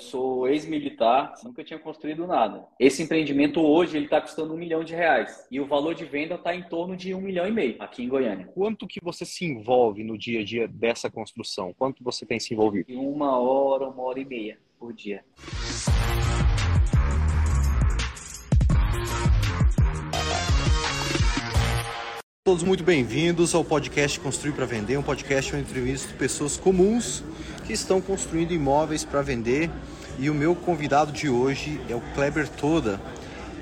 sou ex-militar, nunca tinha construído nada. Esse empreendimento hoje ele está custando um milhão de reais e o valor de venda está em torno de um milhão e meio aqui em Goiânia. Quanto que você se envolve no dia a dia dessa construção? Quanto você tem se envolvido? Uma hora, uma hora e meia por dia. Todos muito bem-vindos ao podcast Construir para Vender, um podcast onde entrevisto pessoas comuns que estão construindo imóveis para vender. E o meu convidado de hoje é o Kleber Toda,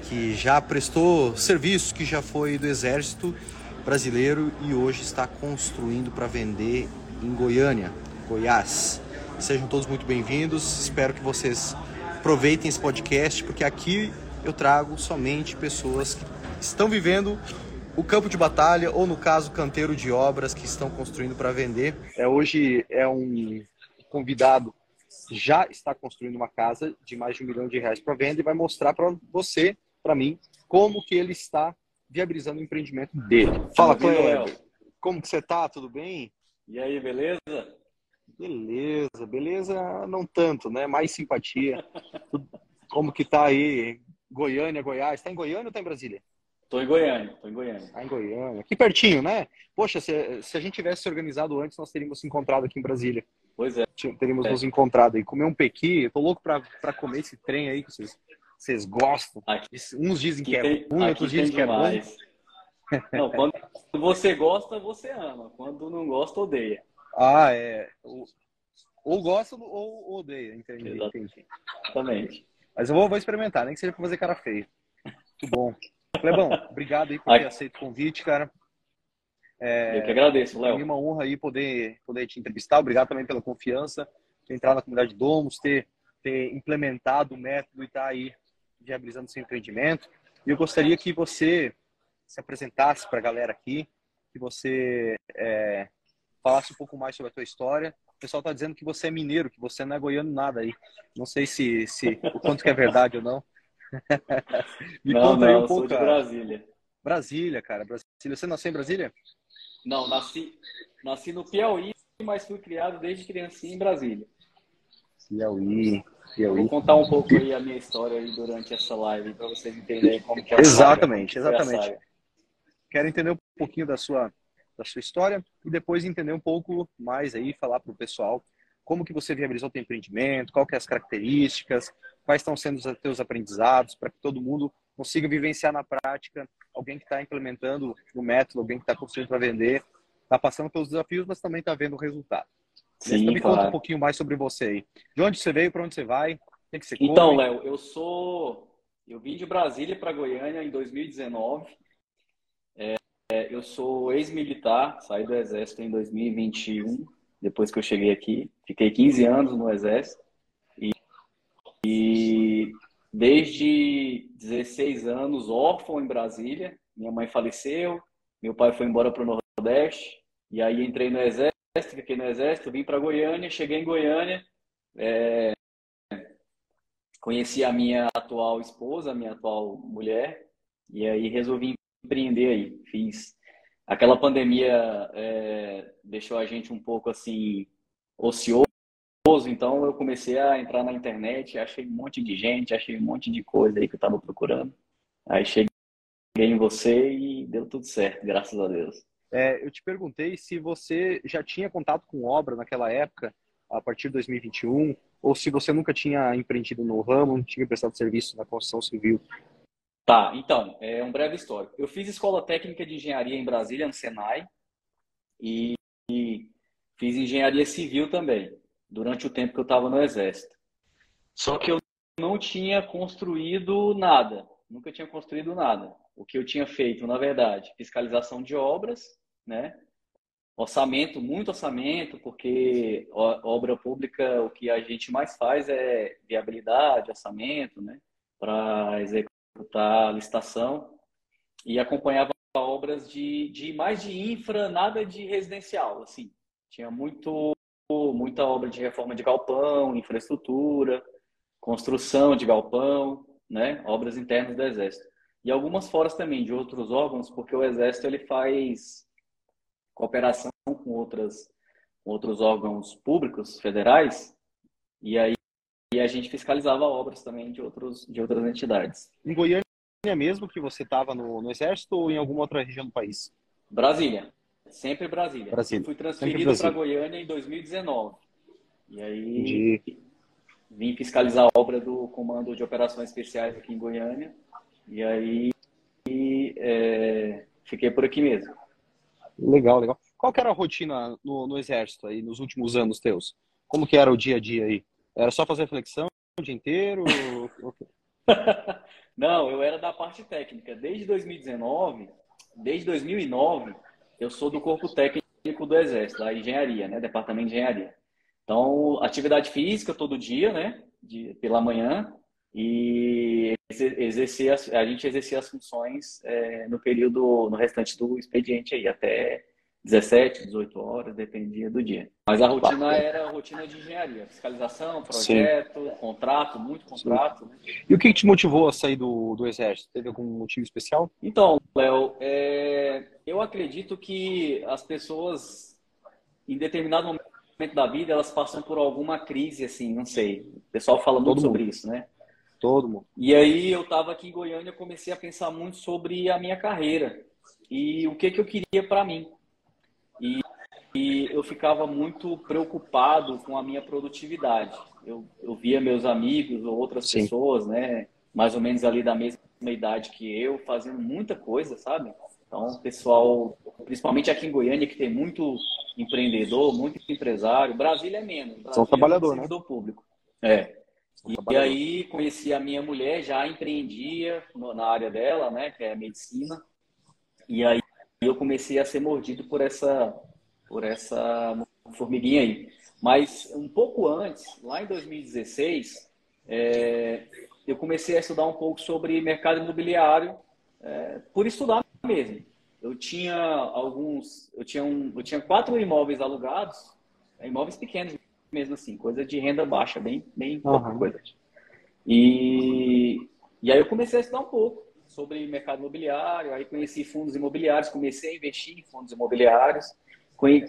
que já prestou serviço, que já foi do Exército Brasileiro e hoje está construindo para vender em Goiânia, Goiás. Sejam todos muito bem-vindos. Espero que vocês aproveitem esse podcast, porque aqui eu trago somente pessoas que estão vivendo o campo de batalha, ou no caso, canteiro de obras que estão construindo para vender. É, hoje é um convidado que já está construindo uma casa de mais de um milhão de reais para venda e vai mostrar para você, para mim, como que ele está viabilizando o empreendimento dele. Fala, Cleber. Como que você tá? Tudo bem? E aí, beleza? Beleza, beleza não tanto, né? Mais simpatia. Como que tá aí? Goiânia, Goiás. Tá em Goiânia ou tá em Brasília? Tô em Goiânia, tô em Goiânia. Tá em Goiânia. Aqui pertinho, né? Poxa, se, se a gente tivesse se organizado antes, nós teríamos se encontrado aqui em Brasília. Pois é. Teríamos é. nos encontrado aí. Comer um pequi. Eu tô louco pra, pra comer esse trem aí que vocês, vocês gostam. Aqui, Uns dizem que é ruim, outros dizem que é bom. Não, quando você gosta, você ama. Quando não gosta, odeia. Ah, é. Ou gosta ou odeia, entendi. entendi. Exatamente. Mas eu vou, vou experimentar, nem que seja pra fazer cara feia. Muito bom. Clebão, obrigado aí por ter aceito o convite, cara. É, eu que agradeço, Léo. É uma honra aí poder, poder te entrevistar. Obrigado também pela confiança, ter entrado na comunidade de Domos, ter, ter implementado o método e estar tá aí viabilizando seu empreendimento. E eu gostaria que você se apresentasse para a galera aqui, que você é, falasse um pouco mais sobre a tua história. O pessoal está dizendo que você é mineiro, que você não é goiano nada aí. Não sei se, se o quanto que é verdade ou não. Me não, conta não, aí um pouco. Sou de cara. Brasília. Brasília, cara. Brasília. Você nasceu em Brasília? Não, nasci, nasci no Piauí, mas fui criado desde criancinha em Brasília. Piauí, Piauí. Vou contar um pouco aí a minha história aí durante essa live para vocês entenderem como que é Exatamente, exatamente. Quero entender um pouquinho da sua da sua história e depois entender um pouco mais aí, falar para o pessoal como que você viabilizou o seu empreendimento, qual que é as características, quais estão sendo os seus aprendizados, para que todo mundo consiga vivenciar na prática, alguém que está implementando o método, alguém que está construindo para vender, está passando pelos desafios, mas também está vendo o resultado. Sim, então me claro. conta um pouquinho mais sobre você aí. De onde você veio, para onde você vai, o que, que você come? Então, Léo, eu sou... Eu vim de Brasília para Goiânia em 2019. É, eu sou ex-militar, saí do Exército em 2021 depois que eu cheguei aqui. Fiquei 15 anos no Exército. Desde 16 anos, órfão em Brasília. Minha mãe faleceu, meu pai foi embora para o Nordeste. E aí entrei no Exército, fiquei no Exército, vim para Goiânia. Cheguei em Goiânia, é, conheci a minha atual esposa, a minha atual mulher. E aí resolvi empreender aí. Fiz aquela pandemia é, deixou a gente um pouco assim ocioso, então eu comecei a entrar na internet, achei um monte de gente, achei um monte de coisa aí que eu estava procurando. Aí cheguei em você e deu tudo certo, graças a Deus. É, eu te perguntei se você já tinha contato com obra naquela época, a partir de 2021, ou se você nunca tinha empreendido no ramo, não tinha prestado serviço na construção civil. Tá, então, é um breve histórico. Eu fiz escola técnica de engenharia em Brasília, no Senai, e, e fiz engenharia civil também, durante o tempo que eu estava no Exército. Só que eu não tinha construído nada, nunca tinha construído nada. O que eu tinha feito, na verdade, fiscalização de obras, né? Orçamento, muito orçamento, porque obra pública, o que a gente mais faz é viabilidade, orçamento, né? Para executar a licitação e acompanhava obras de, de mais de infra, nada de residencial, assim. Tinha muito muita obra de reforma de galpão, infraestrutura, construção de galpão, né, obras internas do exército. E algumas fora também de outros órgãos, porque o exército ele faz cooperação com outras com outros órgãos públicos federais, e aí a gente fiscalizava obras também de, outros, de outras entidades. Em Goiânia mesmo que você estava no, no, Exército ou em alguma outra região do país? Brasília. Sempre Brasília. Brasília. Fui transferido para Goiânia em 2019. E aí Entendi. vim fiscalizar a obra do Comando de Operações Especiais aqui em Goiânia. E aí é, fiquei por aqui mesmo. Legal, legal. Qual que era a rotina no, no Exército aí nos últimos anos teus? Como que era o dia a dia aí? Era só fazer flexão o dia inteiro? Não, eu era da parte técnica. Desde 2019, desde 2009, eu sou do corpo técnico do Exército, da engenharia, né? Departamento de engenharia. Então, atividade física todo dia, né? De, pela manhã. E exercer, a gente exercia as funções é, no período, no restante do expediente aí, até 17, 18 horas, dependia do dia. Mas a rotina era a rotina de engenharia, fiscalização, projeto, Sim. contrato, muito contrato. Né? E o que te motivou a sair do, do Exército? Teve algum motivo especial? Então, Léo, é, eu acredito que as pessoas, em determinado momento da vida, elas passam por alguma crise, assim, não sei. O pessoal fala muito Todo sobre mundo. isso, né? Todo mundo. E aí eu estava aqui em Goiânia, comecei a pensar muito sobre a minha carreira e o que que eu queria para mim. E, e, eu ficava muito preocupado com a minha produtividade. Eu, eu via meus amigos ou outras Sim. pessoas, né, mais ou menos ali da mesma idade que eu, fazendo muita coisa, sabe? Então, pessoal, principalmente aqui em Goiânia, que tem muito empreendedor, muito empresário. Brasília é menos. Brasília São trabalhador, é né? Do público. É. E, aí conheci a minha mulher, já empreendia na área dela, né, que é medicina. E aí eu comecei a ser mordido por essa, por essa formiguinha aí. Mas um pouco antes, lá em 2016, é, eu comecei a estudar um pouco sobre mercado imobiliário, é, por estudar mesmo. Eu tinha alguns, eu tinha, um, eu tinha quatro imóveis alugados, é, imóveis pequenos mesmo assim, coisa de renda baixa, bem, bem pouca coisa. E, e aí eu comecei a estudar um pouco sobre mercado imobiliário, aí conheci fundos imobiliários, comecei a investir em fundos imobiliários,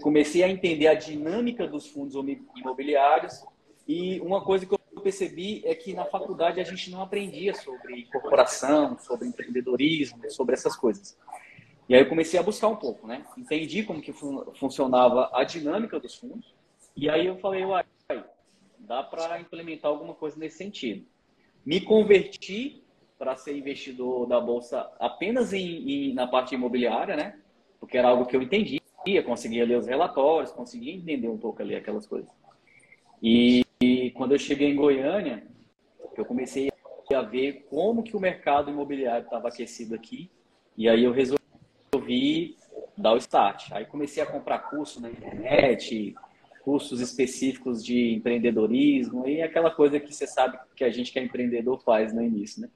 comecei a entender a dinâmica dos fundos imobiliários e uma coisa que eu percebi é que na faculdade a gente não aprendia sobre corporação, sobre empreendedorismo, sobre essas coisas. E aí eu comecei a buscar um pouco, né? Entendi como que fun funcionava a dinâmica dos fundos e aí eu falei, uai, dá para implementar alguma coisa nesse sentido. Me converti para ser investidor da bolsa apenas em, em, na parte imobiliária, né? Porque era algo que eu entendia, conseguia ler os relatórios, conseguia entender um pouco ali aquelas coisas. E, e quando eu cheguei em Goiânia, eu comecei a ver como que o mercado imobiliário estava aquecido aqui, e aí eu resolvi dar o start. Aí comecei a comprar curso na internet, cursos específicos de empreendedorismo e aquela coisa que você sabe que a gente que é empreendedor faz no início, né?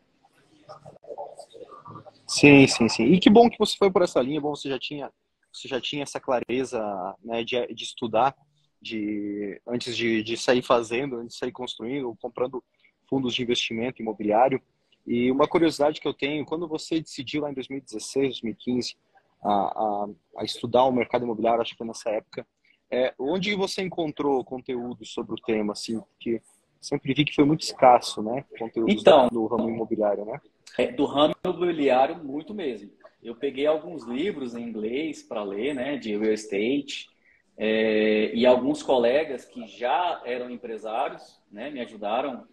Sim, sim, sim. E que bom que você foi por essa linha, bom você já tinha, você já tinha essa clareza né, de, de estudar, de antes de, de sair fazendo, antes de sair construindo, comprando fundos de investimento imobiliário. E uma curiosidade que eu tenho, quando você decidiu lá em 2016, 2015, a, a, a estudar o mercado imobiliário, acho que foi nessa época, é, onde você encontrou conteúdo sobre o tema, assim, porque sempre vi que foi muito escasso, né, conteúdo então, do ramo imobiliário, né? É, do ramo imobiliário, muito mesmo. Eu peguei alguns livros em inglês para ler, né, de real estate, é, e alguns colegas que já eram empresários, né, me ajudaram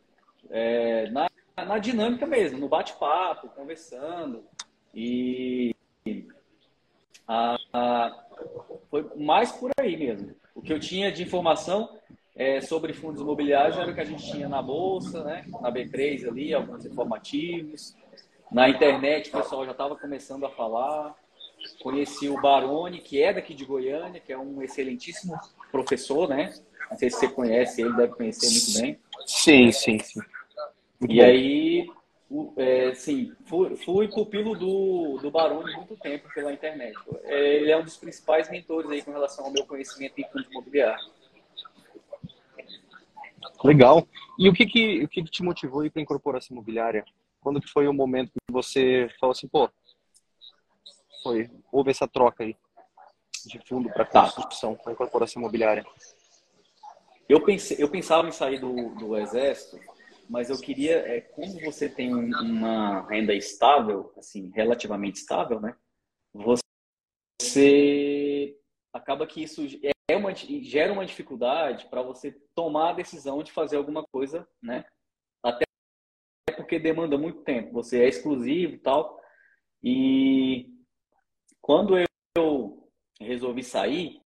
é, na, na dinâmica mesmo, no bate-papo, conversando. E a, a, foi mais por aí mesmo. O que eu tinha de informação é, sobre fundos imobiliários era o que a gente tinha na bolsa, né, na B3 ali, alguns informativos. Na internet o pessoal já estava começando a falar. Conheci o Baroni, que é daqui de Goiânia, que é um excelentíssimo professor, né? Não sei se você conhece, ele deve conhecer muito bem. Sim, sim, sim. Muito e bom. aí, é, sim, fui, fui pupilo do, do Baroni muito tempo pela internet. É, ele é um dos principais mentores aí com relação ao meu conhecimento em fundo imobiliário. Legal. E o que que, o que, que te motivou para a incorporação imobiliária? Quando que foi o momento que você falou assim, pô, foi, houve essa troca aí de fundo para tá. construção, para incorporação imobiliária? eu, pensei, eu pensava em sair do, do exército, mas eu queria, é, como você tem uma renda estável, assim, relativamente estável, né? Você acaba que isso é uma, gera uma dificuldade para você tomar a decisão de fazer alguma coisa, né? Porque demanda muito tempo. Você é exclusivo e tal. E quando eu resolvi sair,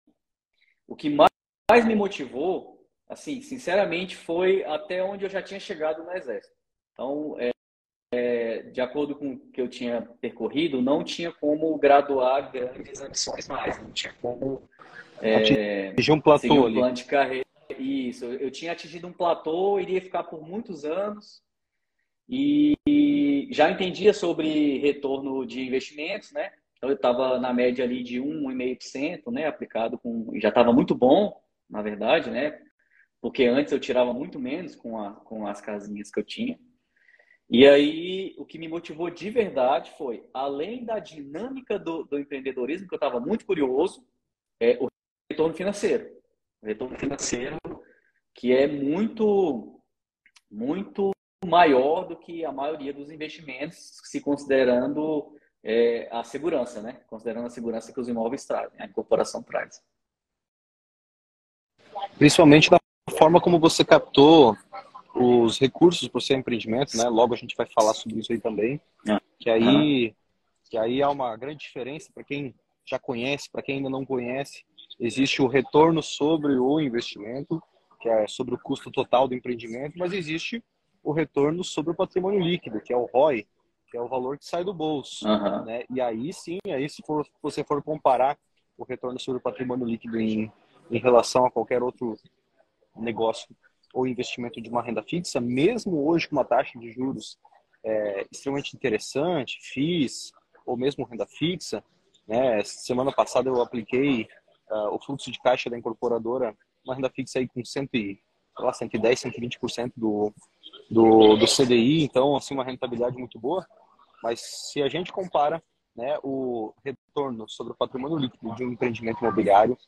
o que mais me motivou, assim, sinceramente, foi até onde eu já tinha chegado no exército. Então, é, é, de acordo com o que eu tinha percorrido, não tinha como graduar grandes ambições mais, não tinha como é, atingir um platô um ali. plano de carreira. Isso, eu tinha atingido um platô, iria ficar por muitos anos e já entendia sobre retorno de investimentos, né? Então eu estava na média ali de 1,5%, né? Aplicado com, já estava muito bom, na verdade, né? Porque antes eu tirava muito menos com, a, com as casinhas que eu tinha. E aí, o que me motivou de verdade foi, além da dinâmica do, do empreendedorismo, que eu estava muito curioso, é o retorno financeiro. O retorno financeiro que é muito, muito maior do que a maioria dos investimentos, se considerando é, a segurança, né? Considerando a segurança que os imóveis trazem, a incorporação traz. Principalmente da forma como você captou os recursos para o seu empreendimento, né? Logo a gente vai falar sobre isso aí também. Ah. Que aí, que aí há uma grande diferença para quem já conhece, para quem ainda não conhece. Existe o retorno sobre o investimento, que é sobre o custo total do empreendimento, mas existe o retorno sobre o patrimônio líquido, que é o ROI, que é o valor que sai do bolso. Uhum. Né? E aí sim, aí se for, você for comparar o retorno sobre o patrimônio líquido em, em relação a qualquer outro negócio ou investimento de uma renda fixa, mesmo hoje com uma taxa de juros é, extremamente interessante, FIIs, ou mesmo renda fixa, né? Semana passada eu apliquei uh, o fluxo de caixa da incorporadora, uma renda fixa aí com 100, lá, 110, 120% do, do, do CDI, então assim uma rentabilidade muito boa. Mas se a gente compara né, o retorno sobre o patrimônio líquido de um empreendimento imobiliário,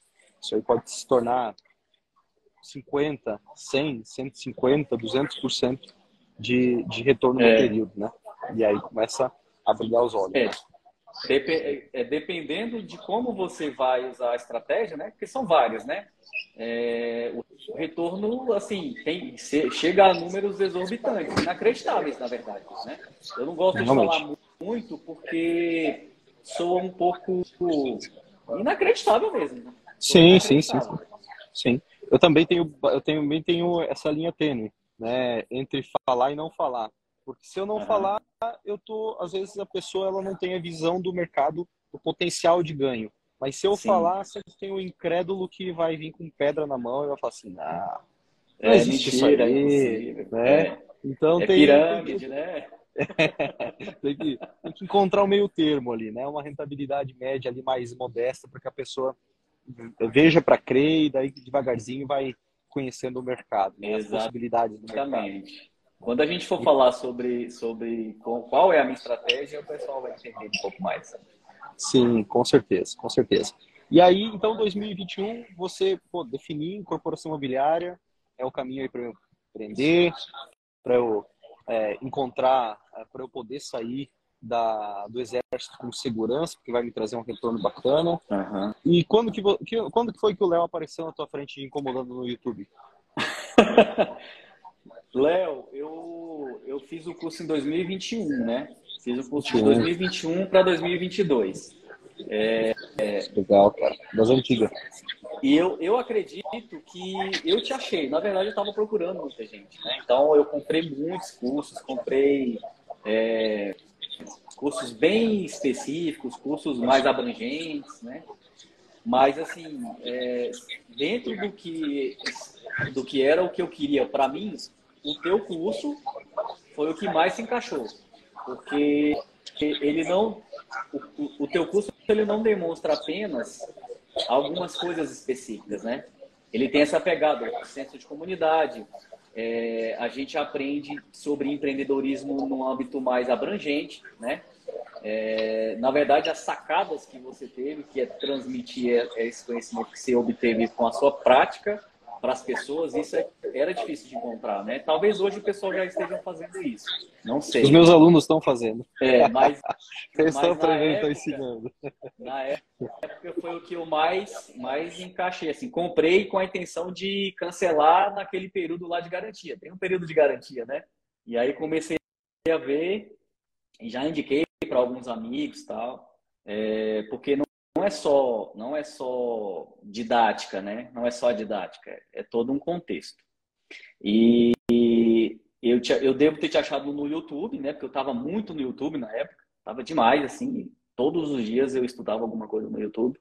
isso aí pode se tornar 50, 100, 150, 200% de, de retorno é. no período, né? E aí começa a brilhar os olhos. É. Dep é, dependendo de como você vai usar a estratégia, né? Porque são várias, né? É, o retorno, assim, tem, chega a números exorbitantes, inacreditáveis, na verdade, né? Eu não gosto de falar muito porque sou um pouco inacreditável mesmo. Né? Sim, sim, sim, sim. Sim. Eu também tenho, eu também tenho essa linha tênue, né? Entre falar e não falar. Porque se eu não uhum. falar, eu tô, às vezes a pessoa ela não tem a visão do mercado, do potencial de ganho. Mas se eu Sim. falar, sempre tem o um incrédulo que vai vir com pedra na mão e vai falar assim, não, não é, existe mentira, isso aí, né? É. Então é tem, pirâmide, né? tem, que, tem que encontrar o um meio termo ali, né? Uma rentabilidade média ali mais modesta para que a pessoa veja para crer e daí devagarzinho vai conhecendo o mercado, né? as possibilidades do mercado. Quando a gente for falar sobre, sobre qual é a minha estratégia, o pessoal vai entender um pouco mais. Sim, com certeza, com certeza. E aí, então, 2021, você pô, definir incorporação imobiliária é o caminho aí para eu empreender, para eu é, encontrar, é, para eu poder sair da, do exército com segurança, porque vai me trazer um retorno bacana. Uhum. E quando que, que, quando que foi que o Léo apareceu na tua frente incomodando no YouTube? Léo, eu, eu fiz o curso em 2021, né? Fiz o curso de 2021 para 2022. É, é... Legal, cara. Das antigas. E eu, eu acredito que eu te achei. Na verdade, eu estava procurando muita gente, né? Então, eu comprei muitos cursos, comprei é, cursos bem específicos, cursos mais abrangentes, né? Mas, assim, é, dentro do que, do que era o que eu queria para mim, o teu curso foi o que mais se encaixou, porque ele não, o, o teu curso ele não demonstra apenas algumas coisas específicas, né? Ele tem essa pegada, senso de comunidade. É, a gente aprende sobre empreendedorismo num âmbito mais abrangente, né? É, na verdade, as sacadas que você teve, que é transmitir esse conhecimento que você obteve com a sua prática, para as pessoas, isso é, era difícil de encontrar, né? Talvez hoje o pessoal já esteja fazendo isso. Não sei. Os meus alunos estão fazendo. É, mas. Eles estão aprendendo, estão ensinando. Na época foi o que eu mais, mais encaixei. Assim, comprei com a intenção de cancelar naquele período lá de garantia. Tem um período de garantia, né? E aí comecei a ver, e já indiquei para alguns amigos tal, é, porque não não é só não é só didática, né? Não é só didática, é todo um contexto. E eu, te, eu devo ter te achado no YouTube, né? Porque eu estava muito no YouTube na época, estava demais, assim. Todos os dias eu estudava alguma coisa no YouTube,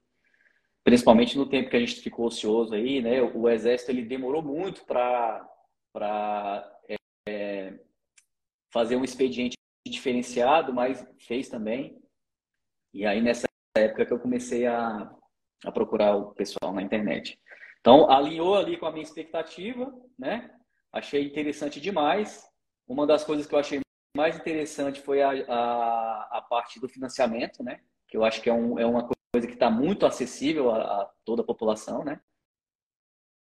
principalmente no tempo que a gente ficou ocioso aí, né? O exército ele demorou muito para para é, é, fazer um expediente diferenciado, mas fez também. E aí nessa época que eu comecei a, a procurar o pessoal na internet. Então, alinhou ali com a minha expectativa, né? Achei interessante demais. Uma das coisas que eu achei mais interessante foi a, a, a parte do financiamento, né? Que eu acho que é, um, é uma coisa que está muito acessível a, a, toda a população, né?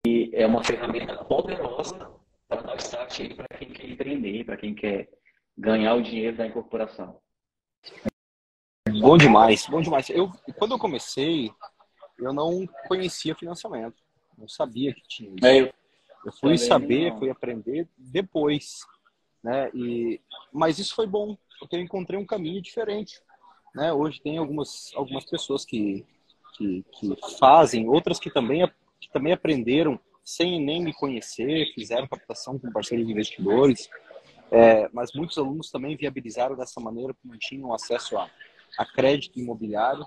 E é uma ferramenta poderosa para dar start para quem quer empreender, para quem quer ganhar o dinheiro da incorporação. Bom demais, bom demais. Eu, quando eu comecei, eu não conhecia financiamento, não sabia que tinha isso. É, eu, eu fui saber, não. fui aprender depois, né? E, mas isso foi bom, porque eu encontrei um caminho diferente, né? Hoje tem algumas, algumas pessoas que, que, que fazem, outras que também, que também aprenderam sem nem me conhecer, fizeram captação com parceiros investidores, é, mas muitos alunos também viabilizaram dessa maneira, porque não tinham acesso a a crédito imobiliário.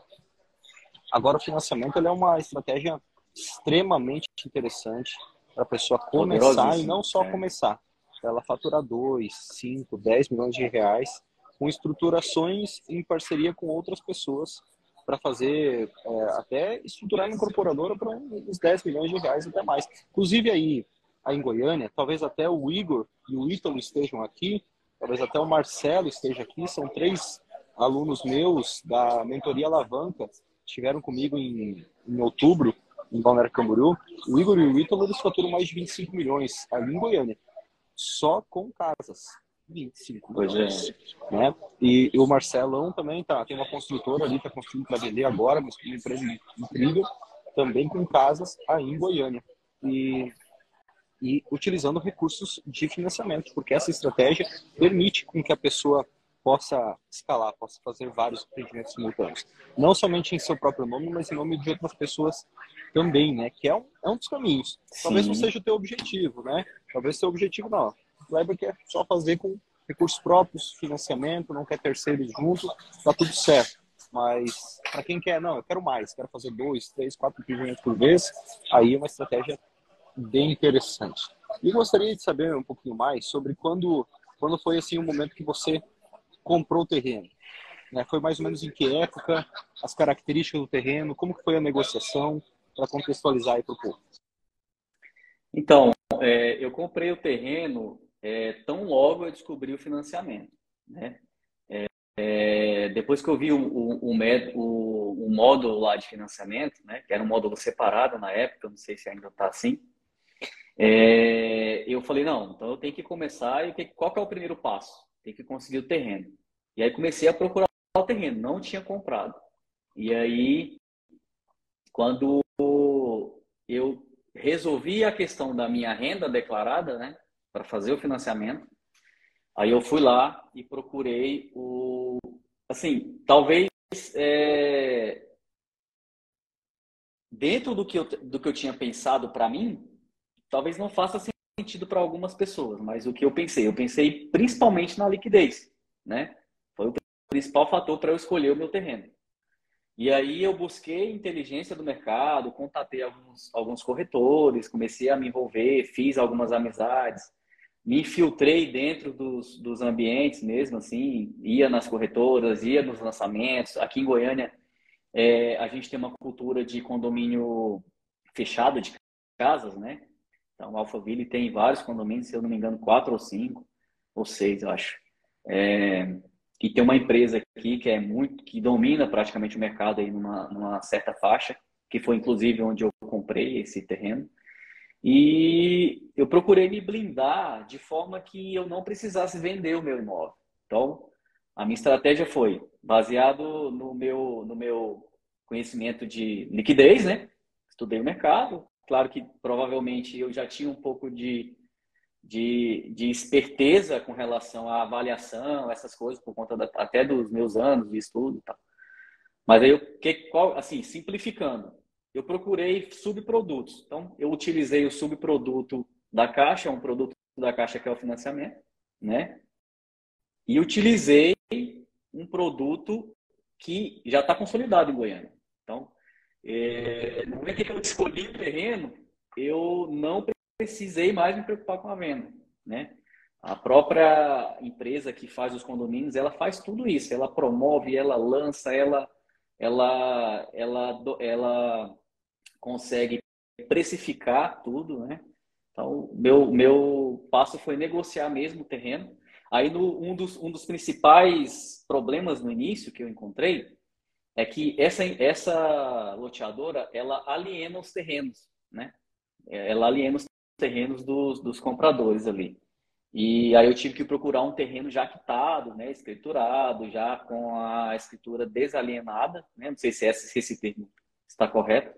Agora, o financiamento ele é uma estratégia extremamente interessante para a pessoa começar e não só é. começar, ela faturar 2, 5, 10 milhões de reais com estruturações em parceria com outras pessoas para fazer é, até estruturar uma incorporadora para uns 10 milhões de reais até mais. Inclusive aí, aí em Goiânia, talvez até o Igor e o Ítalo estejam aqui, talvez até o Marcelo esteja aqui, são três alunos meus da mentoria Alavanca estiveram comigo em, em outubro, em Balneário Camboriú. O Igor e o Ítalo, eles faturam mais de 25 milhões ali em Goiânia, só com casas. 25 milhões. É. Né? E, e, o Marcelão também tá, tem uma construtora ali, está construindo para vender agora, mas uma empresa incrível, também com casas aí em Goiânia. E, e utilizando recursos de financiamento, porque essa estratégia permite com que a pessoa possa escalar, possa fazer vários empreendimentos simultâneos. Não somente em seu próprio nome, mas em nome de outras pessoas também, né? Que é um, é um dos caminhos. Sim. Talvez não seja o teu objetivo, né? Talvez o teu objetivo não. O Kleber quer só fazer com recursos próprios, financiamento, não quer terceiros junto, tá tudo certo. Mas para quem quer, não, eu quero mais, quero fazer dois, três, quatro empreendimentos por vez, aí é uma estratégia bem interessante. E gostaria de saber um pouquinho mais sobre quando, quando foi assim o um momento que você comprou o terreno? Né? Foi mais ou menos em que época, as características do terreno, como que foi a negociação, para contextualizar aí para o povo. Então, é, eu comprei o terreno é, tão logo eu descobri o financiamento. Né? É, é depois que eu vi o, o, o, o, módulo lá de financiamento, né, que era um módulo separado na época, não sei se ainda está assim, é, eu falei, não, então eu tenho que começar e qual que é o primeiro passo? Tem que conseguir o terreno. E aí comecei a procurar o terreno, não tinha comprado. E aí, quando eu resolvi a questão da minha renda declarada, né, para fazer o financiamento, aí eu fui lá e procurei o, assim, talvez é, dentro do que eu, do que eu tinha pensado para mim, talvez não faça sentido para algumas pessoas, mas o que eu pensei? Eu pensei principalmente na liquidez, né? Foi o principal fator para eu escolher o meu terreno. E aí eu busquei inteligência do mercado, contatei alguns, alguns corretores, comecei a me envolver, fiz algumas amizades, me infiltrei dentro dos, dos ambientes mesmo, assim, ia nas corretoras, ia nos lançamentos. Aqui em Goiânia, é, a gente tem uma cultura de condomínio fechado de casas, né? Então, Alphaville tem vários condomínios, se eu não me engano, quatro ou cinco, ou seis, eu acho. É, e tem uma empresa aqui que é muito, que domina praticamente o mercado aí numa, numa certa faixa, que foi inclusive onde eu comprei esse terreno. E eu procurei me blindar de forma que eu não precisasse vender o meu imóvel. Então, a minha estratégia foi baseado no meu, no meu conhecimento de liquidez, né? Estudei o mercado. Claro que provavelmente eu já tinha um pouco de, de, de esperteza com relação à avaliação, essas coisas, por conta da, até dos meus anos de estudo e tal. Mas aí, eu, que, qual, assim, simplificando, eu procurei subprodutos. Então, eu utilizei o subproduto da Caixa, um produto da Caixa que é o financiamento, né? E utilizei um produto que já está consolidado em Goiânia. Então, é, no momento que eu escolhi o terreno, eu não precisei mais me preocupar com a venda, né? A própria empresa que faz os condomínios, ela faz tudo isso. Ela promove, ela lança, ela, ela, ela, ela consegue precificar tudo, né? Então, meu, meu passo foi negociar mesmo o terreno. Aí, no, um, dos, um dos principais problemas no início que eu encontrei é que essa, essa loteadora, ela aliena os terrenos, né? Ela aliena os terrenos dos, dos compradores ali. E aí eu tive que procurar um terreno já quitado, né, escriturado, já com a escritura desalienada, né, não sei se esse, esse termo está correto,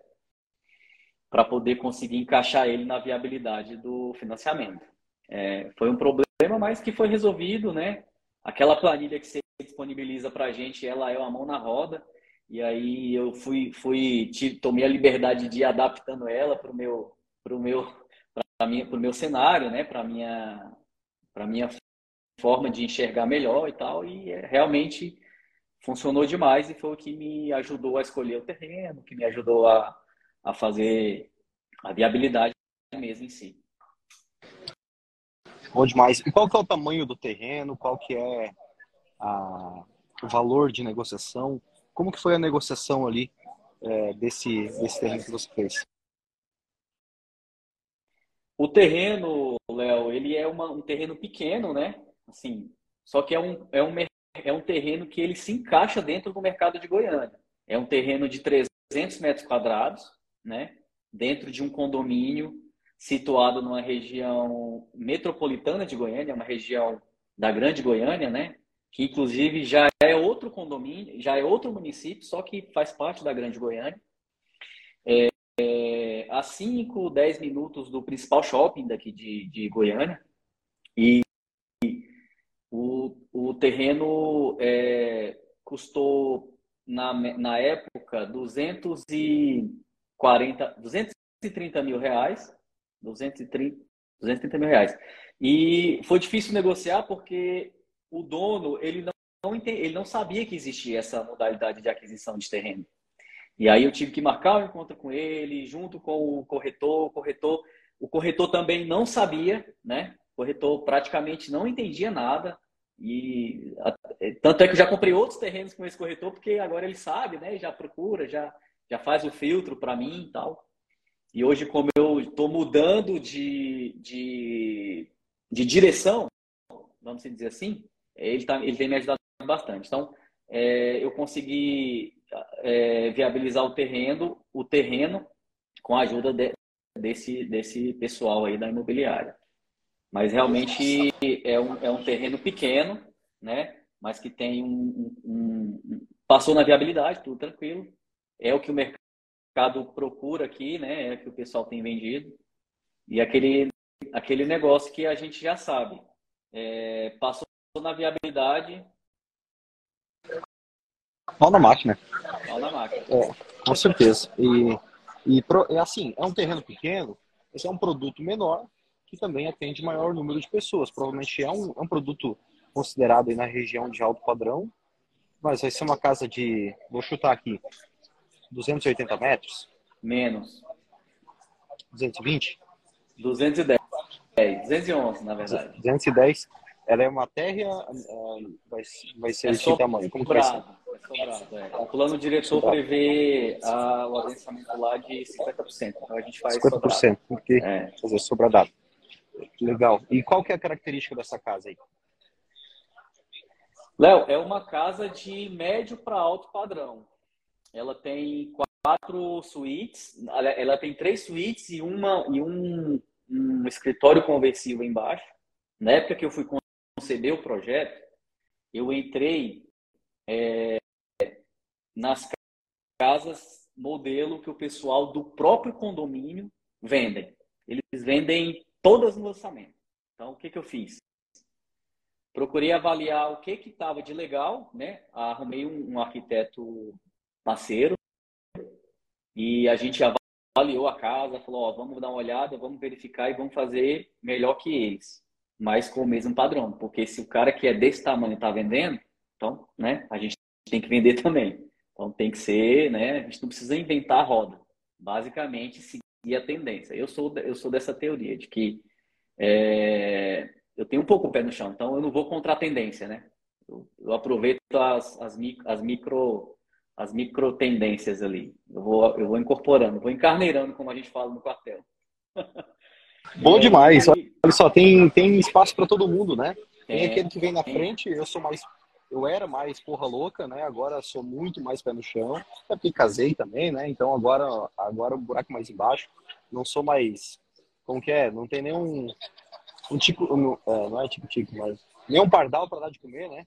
para poder conseguir encaixar ele na viabilidade do financiamento. É, foi um problema, mas que foi resolvido, né? Aquela planilha que você disponibiliza para a gente, ela é uma mão na roda. E aí eu fui, fui tomei a liberdade de ir adaptando ela para o meu, pro meu, minha, pro meu cenário, né? Para minha, para minha forma de enxergar melhor e tal. E é, realmente funcionou demais e foi o que me ajudou a escolher o terreno, que me ajudou a, a fazer a viabilidade mesmo em si. Bom demais. E qual que é o tamanho do terreno? Qual que é a, o valor de negociação? Como que foi a negociação ali é, desse, desse terreno que você fez? O terreno, Léo, ele é uma, um terreno pequeno, né? Assim, só que é um, é, um, é um terreno que ele se encaixa dentro do mercado de Goiânia. É um terreno de 300 metros quadrados, né? Dentro de um condomínio situado numa região metropolitana de Goiânia, uma região da Grande Goiânia, né? Que inclusive já é outro condomínio, já é outro município, só que faz parte da Grande Goiânia. É, é, a 5, 10 minutos do principal shopping daqui de, de Goiânia. E o, o terreno é, custou, na, na época, 240, 230 mil reais. 230, 230 mil reais. E foi difícil negociar porque o dono ele não, não ele não sabia que existia essa modalidade de aquisição de terreno. E aí eu tive que marcar um encontro com ele, junto com o corretor. O corretor, o corretor também não sabia, né? O corretor praticamente não entendia nada. E tanto é que eu já comprei outros terrenos com esse corretor, porque agora ele sabe, né? Já procura, já, já faz o filtro para mim e tal. E hoje, como eu estou mudando de, de, de direção, vamos dizer assim, ele, tá, ele tem me ajudado bastante. Então, é, eu consegui é, viabilizar o terreno, o terreno com a ajuda de, desse, desse pessoal aí da imobiliária. Mas realmente é um, é um terreno pequeno, né? Mas que tem um, um, um passou na viabilidade, tudo tranquilo. É o que o mercado procura aqui, né? É o que o pessoal tem vendido. E aquele, aquele negócio que a gente já sabe. É, passou na viabilidade. Mal na máquina. Mal na máquina. É, com certeza. E, e é assim, é um terreno pequeno, esse é um produto menor que também atende maior número de pessoas. Provavelmente é um, é um produto considerado aí na região de alto padrão, mas vai ser uma casa de, vou chutar aqui, 280 metros? Menos. 220? 210. 211, na verdade. 210 ela é uma terra, vai, vai ser é de que tamanho? Como sobrado, que vai ser? É sobrado, é. O plano diretor sobrado. prevê a, o adensamento lá de 50%. Então a gente faz 50%, sobrado. porque é. fazer sobradado. Legal. E qual que é a característica dessa casa aí? Léo, é uma casa de médio para alto padrão. Ela tem quatro suítes. Ela, ela tem três suítes e, uma, e um, um escritório conversível embaixo. Na época que eu fui conceber o projeto, eu entrei é, nas casas modelo que o pessoal do próprio condomínio vendem. Eles vendem todas no lançamento. Então, o que, que eu fiz? Procurei avaliar o que estava de legal, né? Arrumei um, um arquiteto parceiro e a gente avaliou a casa, falou, ó, vamos dar uma olhada, vamos verificar e vamos fazer melhor que eles, mas com o mesmo padrão, porque se o cara que é desse tamanho está vendendo, então, né, a gente tem que vender também. Então tem que ser, né, a gente não precisa inventar a roda, basicamente seguir a tendência. Eu sou eu sou dessa teoria de que é, eu tenho um pouco o pé no chão, então eu não vou contra a tendência, né? Eu, eu aproveito as, as, as micro as micro tendências ali. Eu vou, eu vou incorporando, vou encarneirando, como a gente fala no quartel. Bom demais. Olha só, tem, tem espaço para todo mundo, né? Tem é, aquele que vem na frente, eu sou mais. Eu era mais porra louca, né? Agora sou muito mais pé no chão. É porque casei também, né? Então agora, agora o buraco mais embaixo. Não sou mais. Como que é? Não tem nenhum. Um tico. Não, é, não é tico-tico, mas. Nem um pardal para dar de comer, né?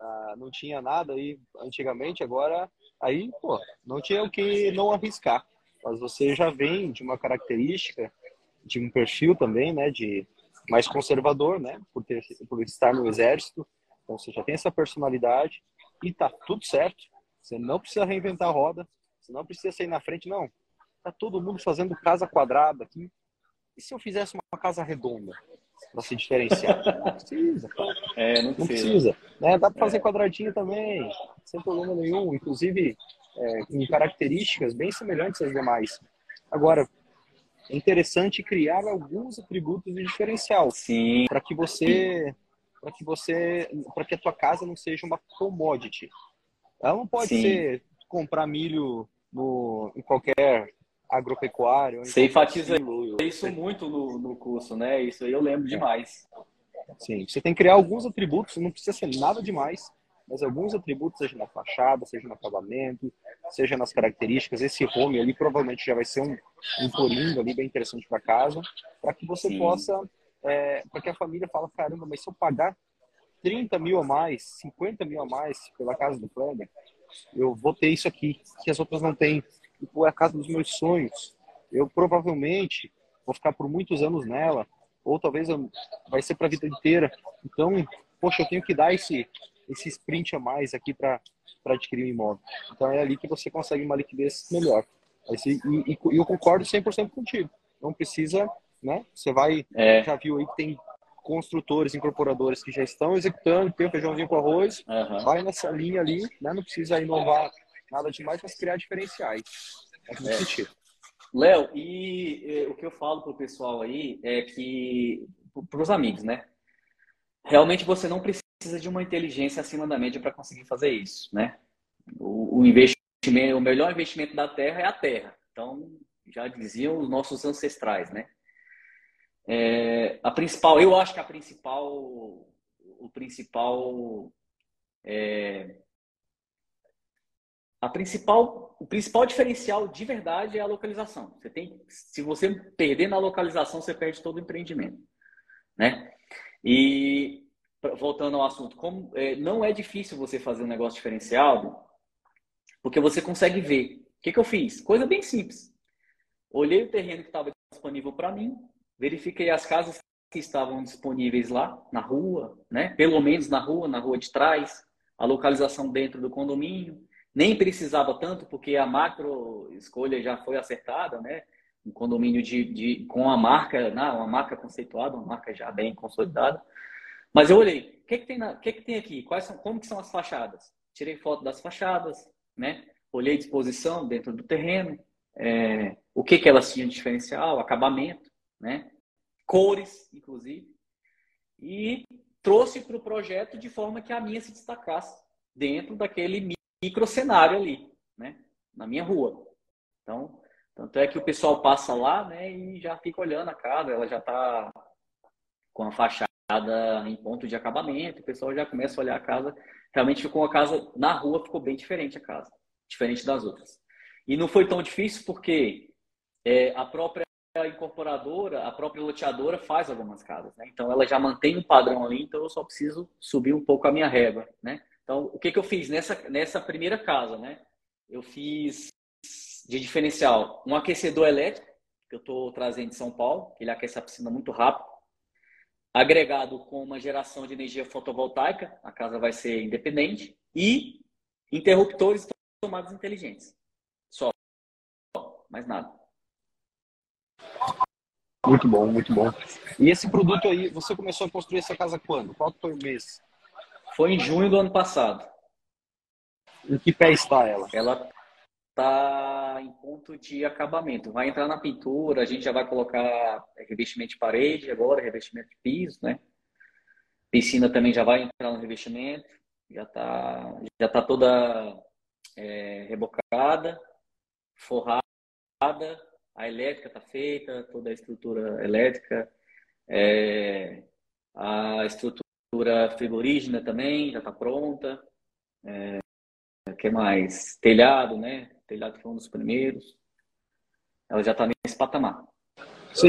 Ah, não tinha nada aí antigamente, agora Aí, pô, não tinha o que não arriscar. Mas você já vem de uma característica, de um perfil também, né, de mais conservador, né, por, ter, por estar no exército. Então você já tem essa personalidade e tá tudo certo. Você não precisa reinventar a roda, você não precisa sair na frente, não. Tá todo mundo fazendo casa quadrada aqui. E se eu fizesse uma casa redonda? para se diferenciar. Não precisa. É, não, não precisa. Né? Dá para fazer é. quadradinho também, sem problema nenhum. Inclusive, é, com características bem semelhantes às demais. Agora, é interessante criar alguns atributos de diferencial. Sim. Para que você para que você para que a tua casa não seja uma commodity. Ela não pode Sim. ser comprar milho no, em qualquer agropecuário. Você enfatiza isso muito no, no curso, né? Isso aí eu lembro é. demais. Sim, você tem que criar alguns atributos, não precisa ser nada demais, mas alguns atributos, seja na fachada, seja no acabamento, seja nas características. Esse home ali provavelmente já vai ser um, um coringa ali bem interessante para casa, para que você Sim. possa, é, para que a família fala, caramba, mas se eu pagar 30 mil a mais, 50 mil a mais pela casa do Kleber, eu vou ter isso aqui, que as outras não têm tipo, é a casa dos meus sonhos. Eu provavelmente vou ficar por muitos anos nela, ou talvez eu, vai ser para a vida inteira. Então, poxa, eu tenho que dar esse, esse sprint a mais aqui para adquirir um imóvel. Então, é ali que você consegue uma liquidez melhor. Esse, e, e, eu concordo 100% contigo. Não precisa, né? Você vai, é. já viu aí que tem construtores, incorporadores que já estão executando, tem o feijãozinho com arroz, uhum. vai nessa linha ali, né? Não precisa inovar nada demais, mas criar diferenciais. É. sentido. Léo, e eh, o que eu falo pro pessoal aí é que, para os amigos, né? Realmente você não precisa de uma inteligência acima da média para conseguir fazer isso, né? O, o, investimento, o melhor investimento da terra é a terra. Então, já diziam os nossos ancestrais, né? É, a principal, eu acho que a principal, o principal é, a principal, o principal diferencial de verdade é a localização. Você tem, se você perder na localização, você perde todo o empreendimento, né? E voltando ao assunto, como é, não é difícil você fazer um negócio diferenciado, porque você consegue ver. O que, que eu fiz? Coisa bem simples. Olhei o terreno que estava disponível para mim, verifiquei as casas que estavam disponíveis lá na rua, né? Pelo menos na rua, na rua de trás, a localização dentro do condomínio nem precisava tanto, porque a macro escolha já foi acertada, né? Um condomínio de, de, com a marca, não, uma marca conceituada, uma marca já bem consolidada. Mas eu olhei, o que, que, tem, na, que, que tem aqui? Quais são, como que são as fachadas? Tirei foto das fachadas, né? Olhei disposição dentro do terreno, é, o que, que elas tinham de diferencial, acabamento, né? Cores, inclusive. E trouxe para o projeto de forma que a minha se destacasse dentro daquele microcenário ali, né? Na minha rua. Então, tanto é que o pessoal passa lá, né, e já fica olhando a casa, ela já está com a fachada em ponto de acabamento, o pessoal já começa a olhar a casa. Realmente ficou uma casa na rua, ficou bem diferente a casa, diferente das outras. E não foi tão difícil porque é, a própria incorporadora, a própria loteadora faz algumas casas, né? Então ela já mantém um padrão ali, então eu só preciso subir um pouco a minha régua, né? Então o que, que eu fiz nessa, nessa primeira casa, né? Eu fiz de diferencial um aquecedor elétrico, que eu estou trazendo de São Paulo, que ele aquece a piscina muito rápido, agregado com uma geração de energia fotovoltaica, a casa vai ser independente, e interruptores tomadas inteligentes. Só. Mais nada. Muito bom, muito bom. E esse produto aí, você começou a construir essa casa quando? Qual foi o mês? Foi em junho do ano passado. Em que pé está ela? Ela está em ponto de acabamento. Vai entrar na pintura, a gente já vai colocar revestimento de parede agora, revestimento de piso, né? Piscina também já vai entrar no revestimento, já está já tá toda é, rebocada, forrada, a elétrica está feita, toda a estrutura elétrica, é, a estrutura frigorígena também já está pronta. É, que mais? Telhado, né? Telhado foi um dos primeiros. Ela já está nesse patamar. Você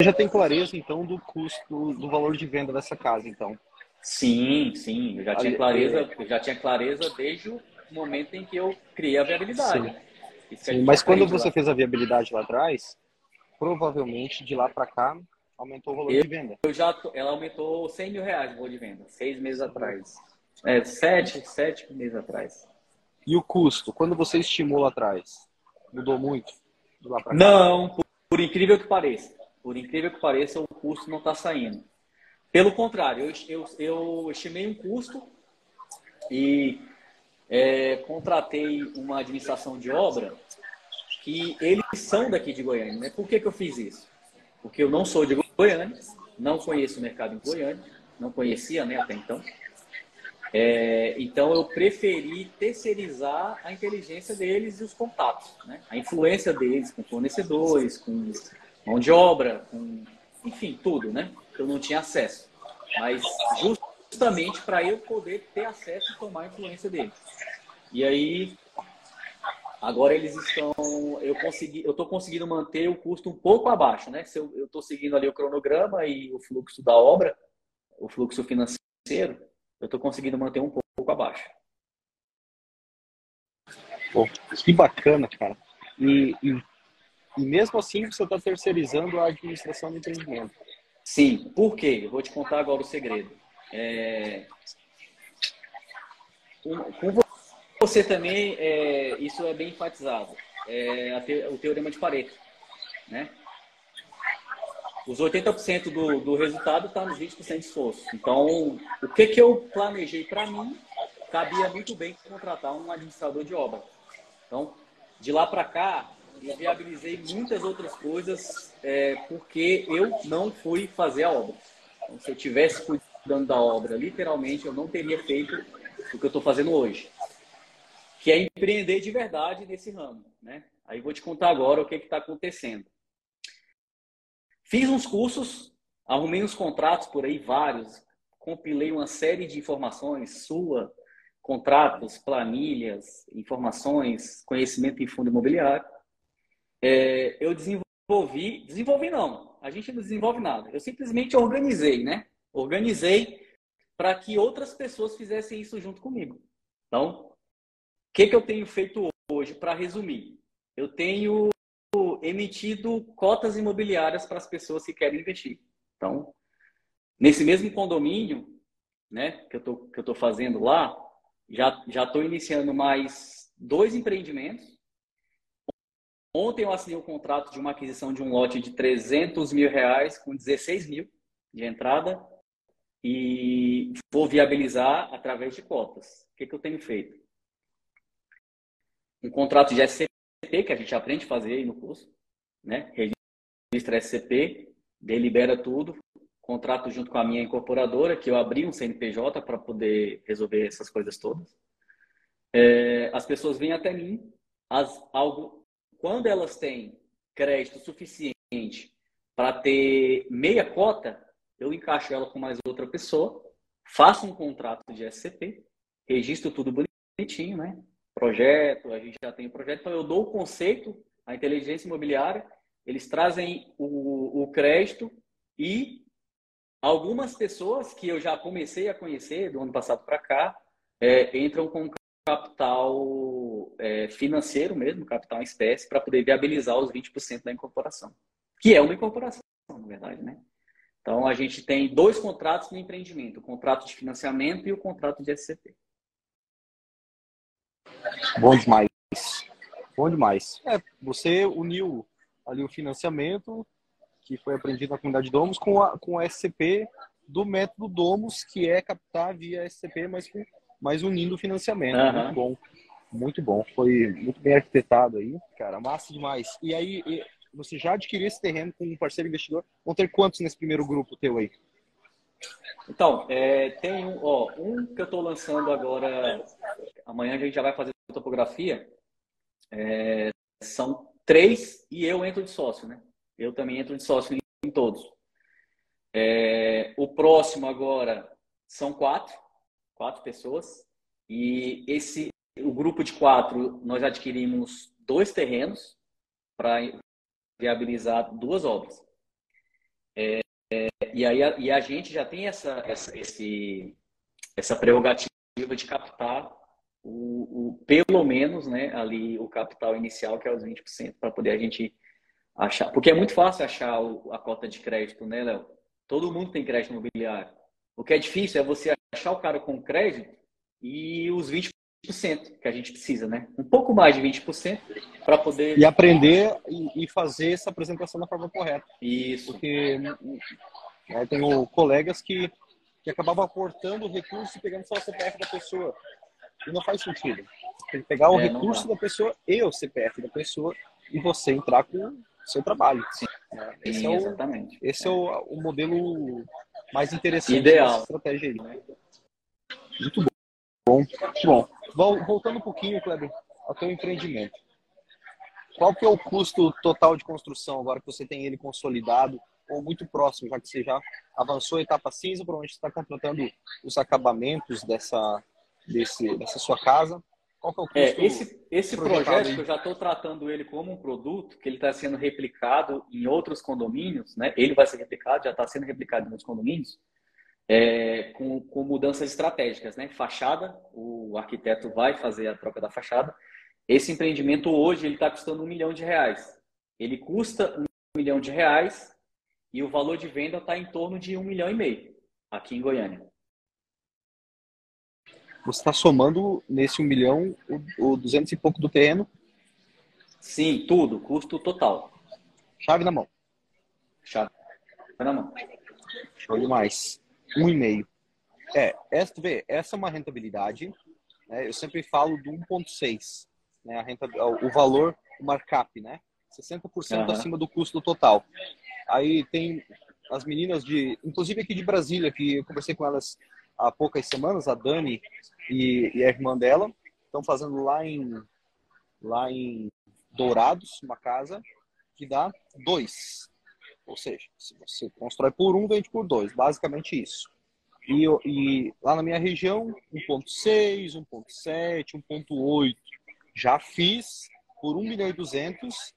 já tem clareza, então, do custo, do valor de venda dessa casa, então? Sim, sim. Eu já tinha clareza, é. eu já tinha clareza desde o momento em que eu criei a viabilidade. Sim. Sim, mas quando você lá. fez a viabilidade lá atrás, provavelmente de lá para cá aumentou o valor eu, de venda. Eu já, ela aumentou 100 mil reais o valor de venda, seis meses atrás. É, sete, sete meses atrás. E o custo, quando você estimula atrás, mudou muito? Não, por, por, incrível que pareça. Por incrível que pareça, o custo não está saindo. Pelo contrário, eu, eu, eu estimei um custo e é, contratei uma administração de obra que eles são daqui de Goiânia. Né? Por que, que eu fiz isso? Porque eu não sou de Goiânia, não conheço o mercado em Goiânia, não conhecia né, até então. É, então eu preferi terceirizar a inteligência deles e os contatos, né? a influência deles com fornecedores, com mão de obra, com enfim, tudo, né? Eu não tinha acesso. Mas justamente para eu poder ter acesso e tomar a influência deles. E aí agora eles estão, eu consegui, eu estou conseguindo manter o custo um pouco abaixo, né? Se eu estou seguindo ali o cronograma e o fluxo da obra, o fluxo financeiro, eu estou conseguindo manter um pouco abaixo. Pô, que bacana, cara. E, e, e mesmo assim você está terceirizando a administração do empreendimento. Sim, por quê? Eu vou te contar agora o segredo. É... Com você também, é... isso é bem enfatizado. É o teorema de Pareto, né? Os 80% do, do resultado está nos 20% de esforço. Então, o que, que eu planejei para mim, cabia muito bem contratar um administrador de obra. Então, de lá para cá, eu viabilizei muitas outras coisas é, porque eu não fui fazer a obra. Então, se eu tivesse cuidando da obra, literalmente, eu não teria feito o que eu estou fazendo hoje. Que é empreender de verdade nesse ramo. Né? Aí vou te contar agora o que está acontecendo. Fiz uns cursos, arrumei uns contratos por aí, vários, compilei uma série de informações sua, contratos, planilhas, informações, conhecimento em fundo imobiliário. É, eu desenvolvi, desenvolvi não, a gente não desenvolve nada. Eu simplesmente organizei, né? Organizei para que outras pessoas fizessem isso junto comigo. Então, o que, que eu tenho feito hoje, para resumir? Eu tenho emitido cotas imobiliárias para as pessoas que querem investir. Então, nesse mesmo condomínio, né, que eu tô, que eu tô fazendo lá, já já estou iniciando mais dois empreendimentos. Ontem eu assinei o um contrato de uma aquisição de um lote de 300 mil reais com 16 mil de entrada e vou viabilizar através de cotas. O que, que eu tenho feito? Um contrato de SCP que a gente aprende a fazer aí no curso, né? Registra SCP, delibera tudo, contrato junto com a minha incorporadora, que eu abri um CNPJ para poder resolver essas coisas todas. É, as pessoas vêm até mim, as, algo, quando elas têm crédito suficiente para ter meia cota, eu encaixo ela com mais outra pessoa, faço um contrato de SCP, registro tudo bonitinho, né? Projeto, a gente já tem o projeto, então eu dou o conceito, a inteligência imobiliária, eles trazem o, o crédito e algumas pessoas que eu já comecei a conhecer do ano passado para cá é, entram com capital é, financeiro mesmo, capital em espécie, para poder viabilizar os 20% da incorporação, que é uma incorporação, na verdade, né? Então, a gente tem dois contratos no empreendimento, o contrato de financiamento e o contrato de SCP. Bom demais. Bom demais. É, você uniu ali o financiamento, que foi aprendido na comunidade Domus, com, a, com o SCP do método Domus, que é captar via SCP, mas, com, mas unindo o financiamento. Uhum. Muito bom. Muito bom. Foi muito bem arquitetado aí. Cara, massa demais. E aí, você já adquiriu esse terreno com um parceiro investidor? Vão ter quantos nesse primeiro grupo teu aí? Então, é, tem um, ó, um que eu estou lançando agora. Amanhã a gente já vai fazer topografia. É, são três e eu entro de sócio, né? Eu também entro de sócio em todos. É, o próximo agora são quatro, quatro pessoas. E esse, o grupo de quatro, nós adquirimos dois terrenos para viabilizar duas obras. É, é, e aí a, e a gente já tem essa, essa, esse, essa prerrogativa de captar o, o, pelo menos né, ali o capital inicial, que é os 20%, para poder a gente achar. Porque é muito fácil achar o, a cota de crédito, né, Léo? Todo mundo tem crédito imobiliário. O que é difícil é você achar o cara com crédito e os 20% que a gente precisa, né? Um pouco mais de 20% para poder. E aprender e fazer essa apresentação da forma correta. Isso. Porque né, eu tenho colegas que, que acabavam aportando o recurso e pegando só o CPF da pessoa. E não faz sentido. Tem que pegar o é, recurso da pessoa e o CPF da pessoa e você entrar com o seu trabalho. Sim. É, esse Sim, é o, exatamente. Esse é, é o, o, modelo mais interessante Ideal. dessa estratégia aí. Né? Muito bom. Bom, bom. Voltando um pouquinho, Kleber, ao teu empreendimento. Qual que é o custo total de construção agora que você tem ele consolidado ou muito próximo, já que você já avançou a etapa cinza, provavelmente está contratando os acabamentos dessa, desse, dessa sua casa. Qual que é o custo? É, esse esse projeto, que eu já estou tratando ele como um produto, que ele está sendo replicado em outros condomínios, né? ele vai ser replicado, já está sendo replicado em outros condomínios, é, com, com mudanças estratégicas. Né? Fachada, o arquiteto vai fazer a troca da fachada. Esse empreendimento hoje ele está custando um milhão de reais. Ele custa um milhão de reais e o valor de venda está em torno de um milhão e meio aqui em Goiânia. Você está somando nesse um milhão o, o 200 e pouco do terreno? Sim, tudo, custo total. Chave na mão. Chave na mão. Show demais. Um e meio. É, essa, vê, essa é uma rentabilidade. Né? Eu sempre falo do 1,6. Né? A renta, o valor, o markup, né? 60% uhum. acima do custo total. Aí tem as meninas de, inclusive aqui de Brasília, que eu conversei com elas há poucas semanas, a Dani e, e a irmã dela, estão fazendo lá em, lá em Dourados, uma casa que dá dois. Ou seja, se você constrói por um, vende por dois. Basicamente isso. E, e lá na minha região, 1.6, 1.7, 1.8. Já fiz por 1 milhão e 200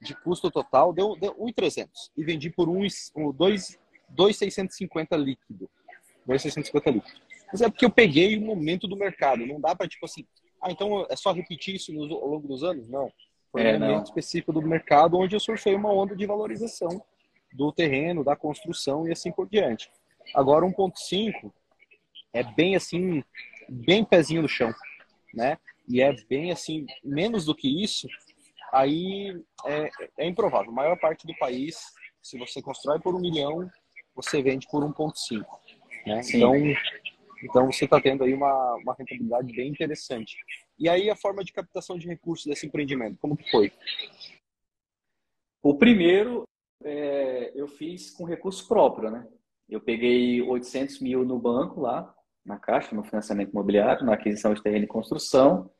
de custo total, deu, deu 1,300. E vendi por 2,650 líquido. 2,650 líquido. Mas é porque eu peguei o momento do mercado. Não dá para, tipo assim, ah, então é só repetir isso ao longo dos anos? Não. Foi é, um momento não. específico do mercado onde eu surfei uma onda de valorização do terreno, da construção e assim por diante. Agora, 1.5 é bem assim, bem pezinho no chão, né? E é bem assim, menos do que isso, aí é, é improvável. A maior parte do país, se você constrói por um milhão, você vende por 1.5. Né? Então, então você está tendo aí uma, uma rentabilidade bem interessante. E aí a forma de captação de recursos desse empreendimento, como que foi? O primeiro é, eu fiz com recurso próprio, né? Eu peguei 800 mil no banco lá, na Caixa, no financiamento imobiliário, na aquisição de terreno e construção,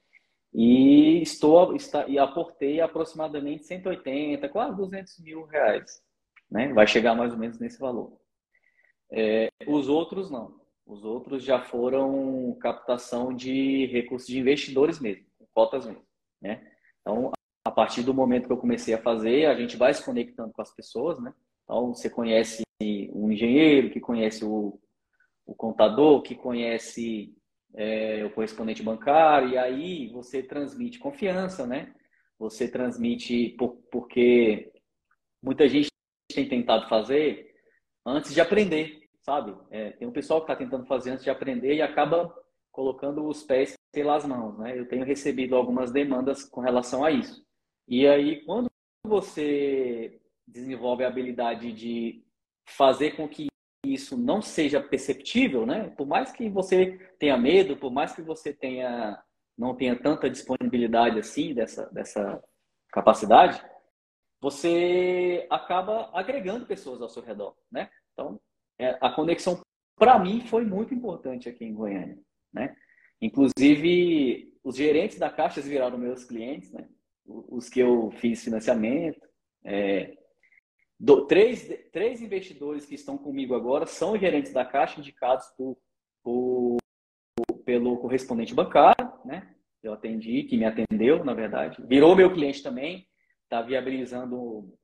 e estou está, e aportei aproximadamente 180, quase 200 mil reais, né? Vai chegar mais ou menos nesse valor. É, os outros não. Os outros já foram captação de recursos de investidores mesmo, cotas mesmo, né? Então, a partir do momento que eu comecei a fazer, a gente vai se conectando com as pessoas, né? Então, você conhece um engenheiro, que conhece o, o contador, que conhece é, o correspondente bancário, e aí você transmite confiança, né? Você transmite, por, porque muita gente tem tentado fazer antes de aprender, sabe? É, tem um pessoal que está tentando fazer antes de aprender e acaba colocando os pés pelas mãos, né? Eu tenho recebido algumas demandas com relação a isso. E aí, quando você desenvolve a habilidade de fazer com que isso não seja perceptível, né? Por mais que você tenha medo, por mais que você tenha não tenha tanta disponibilidade assim dessa dessa capacidade, você acaba agregando pessoas ao seu redor, né? Então, a conexão para mim foi muito importante aqui em Goiânia, né? Inclusive, os gerentes da Caixa viraram meus clientes, né? Os que eu fiz financiamento. É, do, três, três investidores que estão comigo agora são gerentes da Caixa indicados por, por, pelo correspondente bancário, né? Eu atendi, que me atendeu, na verdade. Virou meu cliente também, está viabilizando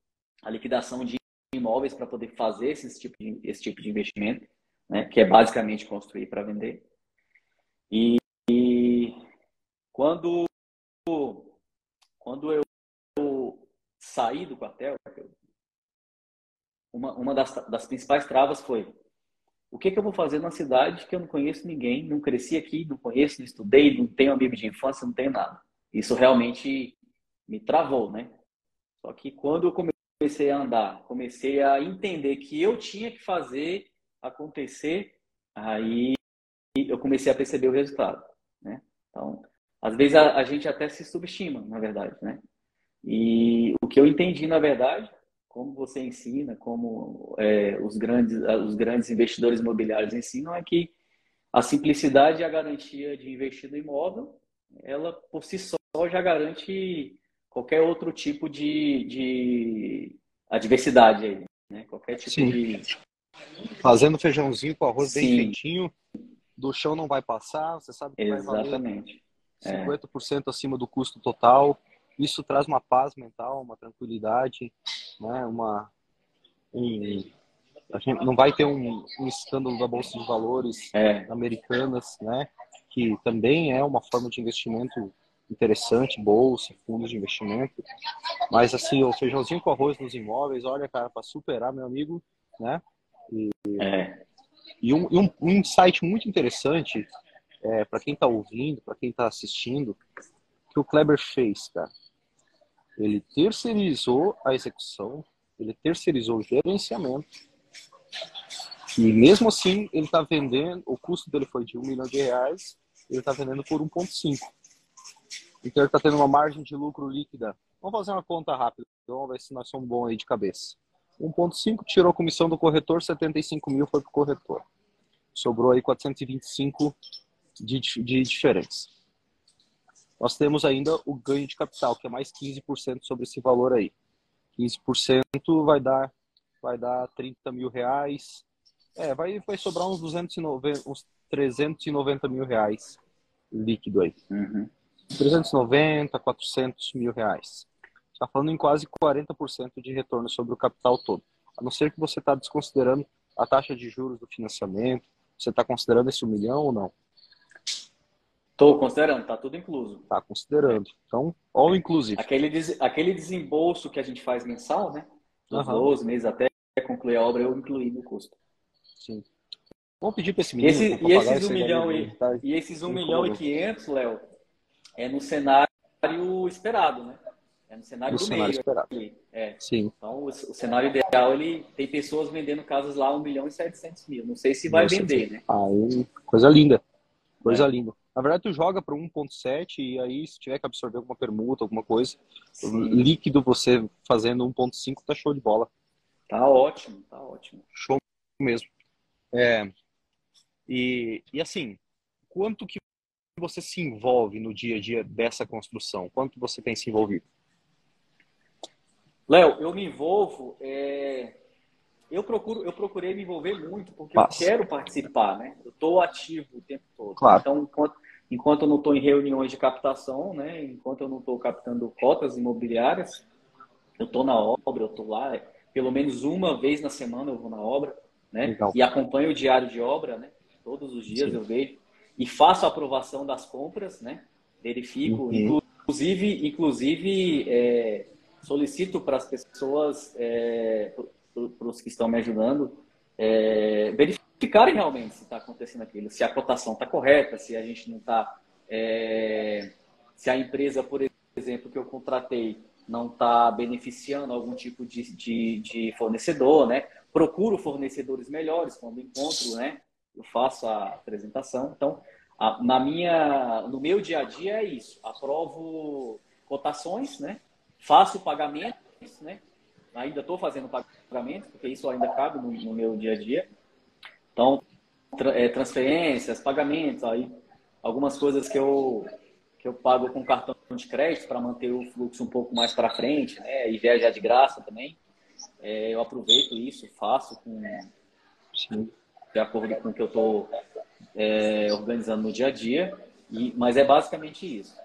a liquidação de imóveis para poder fazer esse tipo de, esse tipo de investimento, né? que é basicamente construir para vender. E, e, quando, quando eu saí do quartel, uma, uma das, das principais travas foi o que, que eu vou fazer numa cidade que eu não conheço ninguém, não cresci aqui, não conheço, não estudei, não tenho amigo de infância, não tenho nada. Isso realmente me travou, né? Só que quando eu comecei a andar, comecei a entender que eu tinha que fazer acontecer, aí eu comecei a perceber o resultado, né? Então, às vezes a, a gente até se subestima, na verdade, né? E o que eu entendi, na verdade, como você ensina, como é, os, grandes, os grandes investidores imobiliários ensinam, é que a simplicidade e a garantia de investir no imóvel, ela por si só já garante qualquer outro tipo de, de adversidade aí, né? Qualquer tipo Sim. de... Fazendo feijãozinho com arroz Sim. bem feitinho, do chão não vai passar, você sabe que Exatamente. vai valer 50% é. acima do custo total, isso traz uma paz mental, uma tranquilidade, né? Uma um, a gente não vai ter um, um escândalo da bolsa de valores é. americanas, né? Que também é uma forma de investimento interessante, bolsa, fundos de investimento. Mas assim, o feijãozinho com arroz nos imóveis, olha, cara, para superar, meu amigo, né? E, é. e, um, e um, um insight muito interessante é, para quem está ouvindo, para quem está assistindo, que o Kleber fez, cara ele terceirizou a execução, ele terceirizou o gerenciamento. E mesmo assim, ele está vendendo, o custo dele foi de um milhão de reais, ele está vendendo por 1,5. Então ele está tendo uma margem de lucro líquida. Vamos fazer uma conta rápida, vamos ver se nós somos bons aí de cabeça. 1,5 tirou a comissão do corretor, 75 mil foi para o corretor. Sobrou aí 425 de, de diferença nós temos ainda o ganho de capital, que é mais 15% sobre esse valor aí. 15% vai dar, vai dar 30 mil reais. É, vai, vai sobrar uns, 290, uns 390 mil reais líquido aí. Uhum. 390, 400 mil reais. Está falando em quase 40% de retorno sobre o capital todo. A não ser que você está desconsiderando a taxa de juros do financiamento. Você está considerando esse um milhão ou não? Estou considerando, tá tudo incluso. Tá considerando. Então, all inclusive. Aquele, des, aquele desembolso que a gente faz mensal, né? Dos uhum. 12 meses até concluir a obra, eu incluí no custo. Sim. Vamos pedir para esse menino. Esse, e, esses 1 milhão e, tá e esses 1 milhão e 500, Léo, é no cenário esperado, né? É no cenário no do cenário meio. Esperado. É. Sim. Então, o, o, cenário ideal, ele tem pessoas vendendo casas lá 1 milhão e 700 mil. Não sei se vai Nossa, vender, né? Aí, coisa linda. Coisa é. linda. Na verdade, tu joga para 1.7 e aí se tiver que absorver alguma permuta, alguma coisa, Sim. líquido você fazendo 1.5 tá show de bola. Tá ótimo, tá ótimo. Show mesmo. É, e, e assim, quanto que você se envolve no dia a dia dessa construção? Quanto você tem se envolvido? Léo, eu me envolvo é, eu procuro, eu procurei me envolver muito porque Passa. eu quero participar, né? Eu estou ativo o tempo todo. Claro. Então, quando, enquanto eu não estou em reuniões de captação, né? Enquanto eu não estou captando cotas imobiliárias, eu estou na obra, eu estou lá, pelo menos uma vez na semana eu vou na obra, né? Legal. E acompanho o diário de obra, né? Todos os dias Sim. eu vejo e faço a aprovação das compras, né? Verifico, uhum. inclusive, inclusive é, solicito para as pessoas, é, para os que estão me ajudando, é, verificarem realmente se está acontecendo aquilo, se a cotação está correta, se a gente não está, é, se a empresa, por exemplo, que eu contratei não está beneficiando algum tipo de, de, de, fornecedor, né? Procuro fornecedores melhores quando encontro, né? Eu faço a apresentação. Então, a, na minha, no meu dia a dia é isso. Aprovo cotações, né? Faço pagamentos, né? Ainda estou fazendo pagamentos, porque isso ainda cabe no, no meu dia a dia. Então, tra, é, transferências, pagamentos, aí algumas coisas que eu que eu pago com cartão de crédito para manter o fluxo um pouco mais para frente, né? E viajar de graça também. É, eu aproveito isso, faço com Sim. De acordo com o que eu estou é, organizando no dia a dia. E, mas é basicamente isso.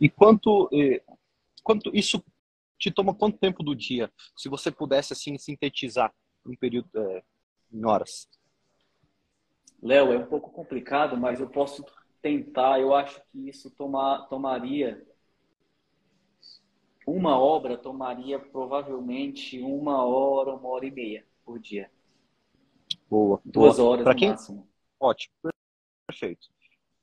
E quanto, quanto isso te toma quanto tempo do dia? Se você pudesse assim sintetizar um período é, em horas. Léo, é um pouco complicado, mas eu posso tentar. Eu acho que isso toma, tomaria uma obra tomaria provavelmente uma hora, uma hora e meia por dia. Boa. Duas Boa. horas pra quem... máximo. Ótimo, perfeito.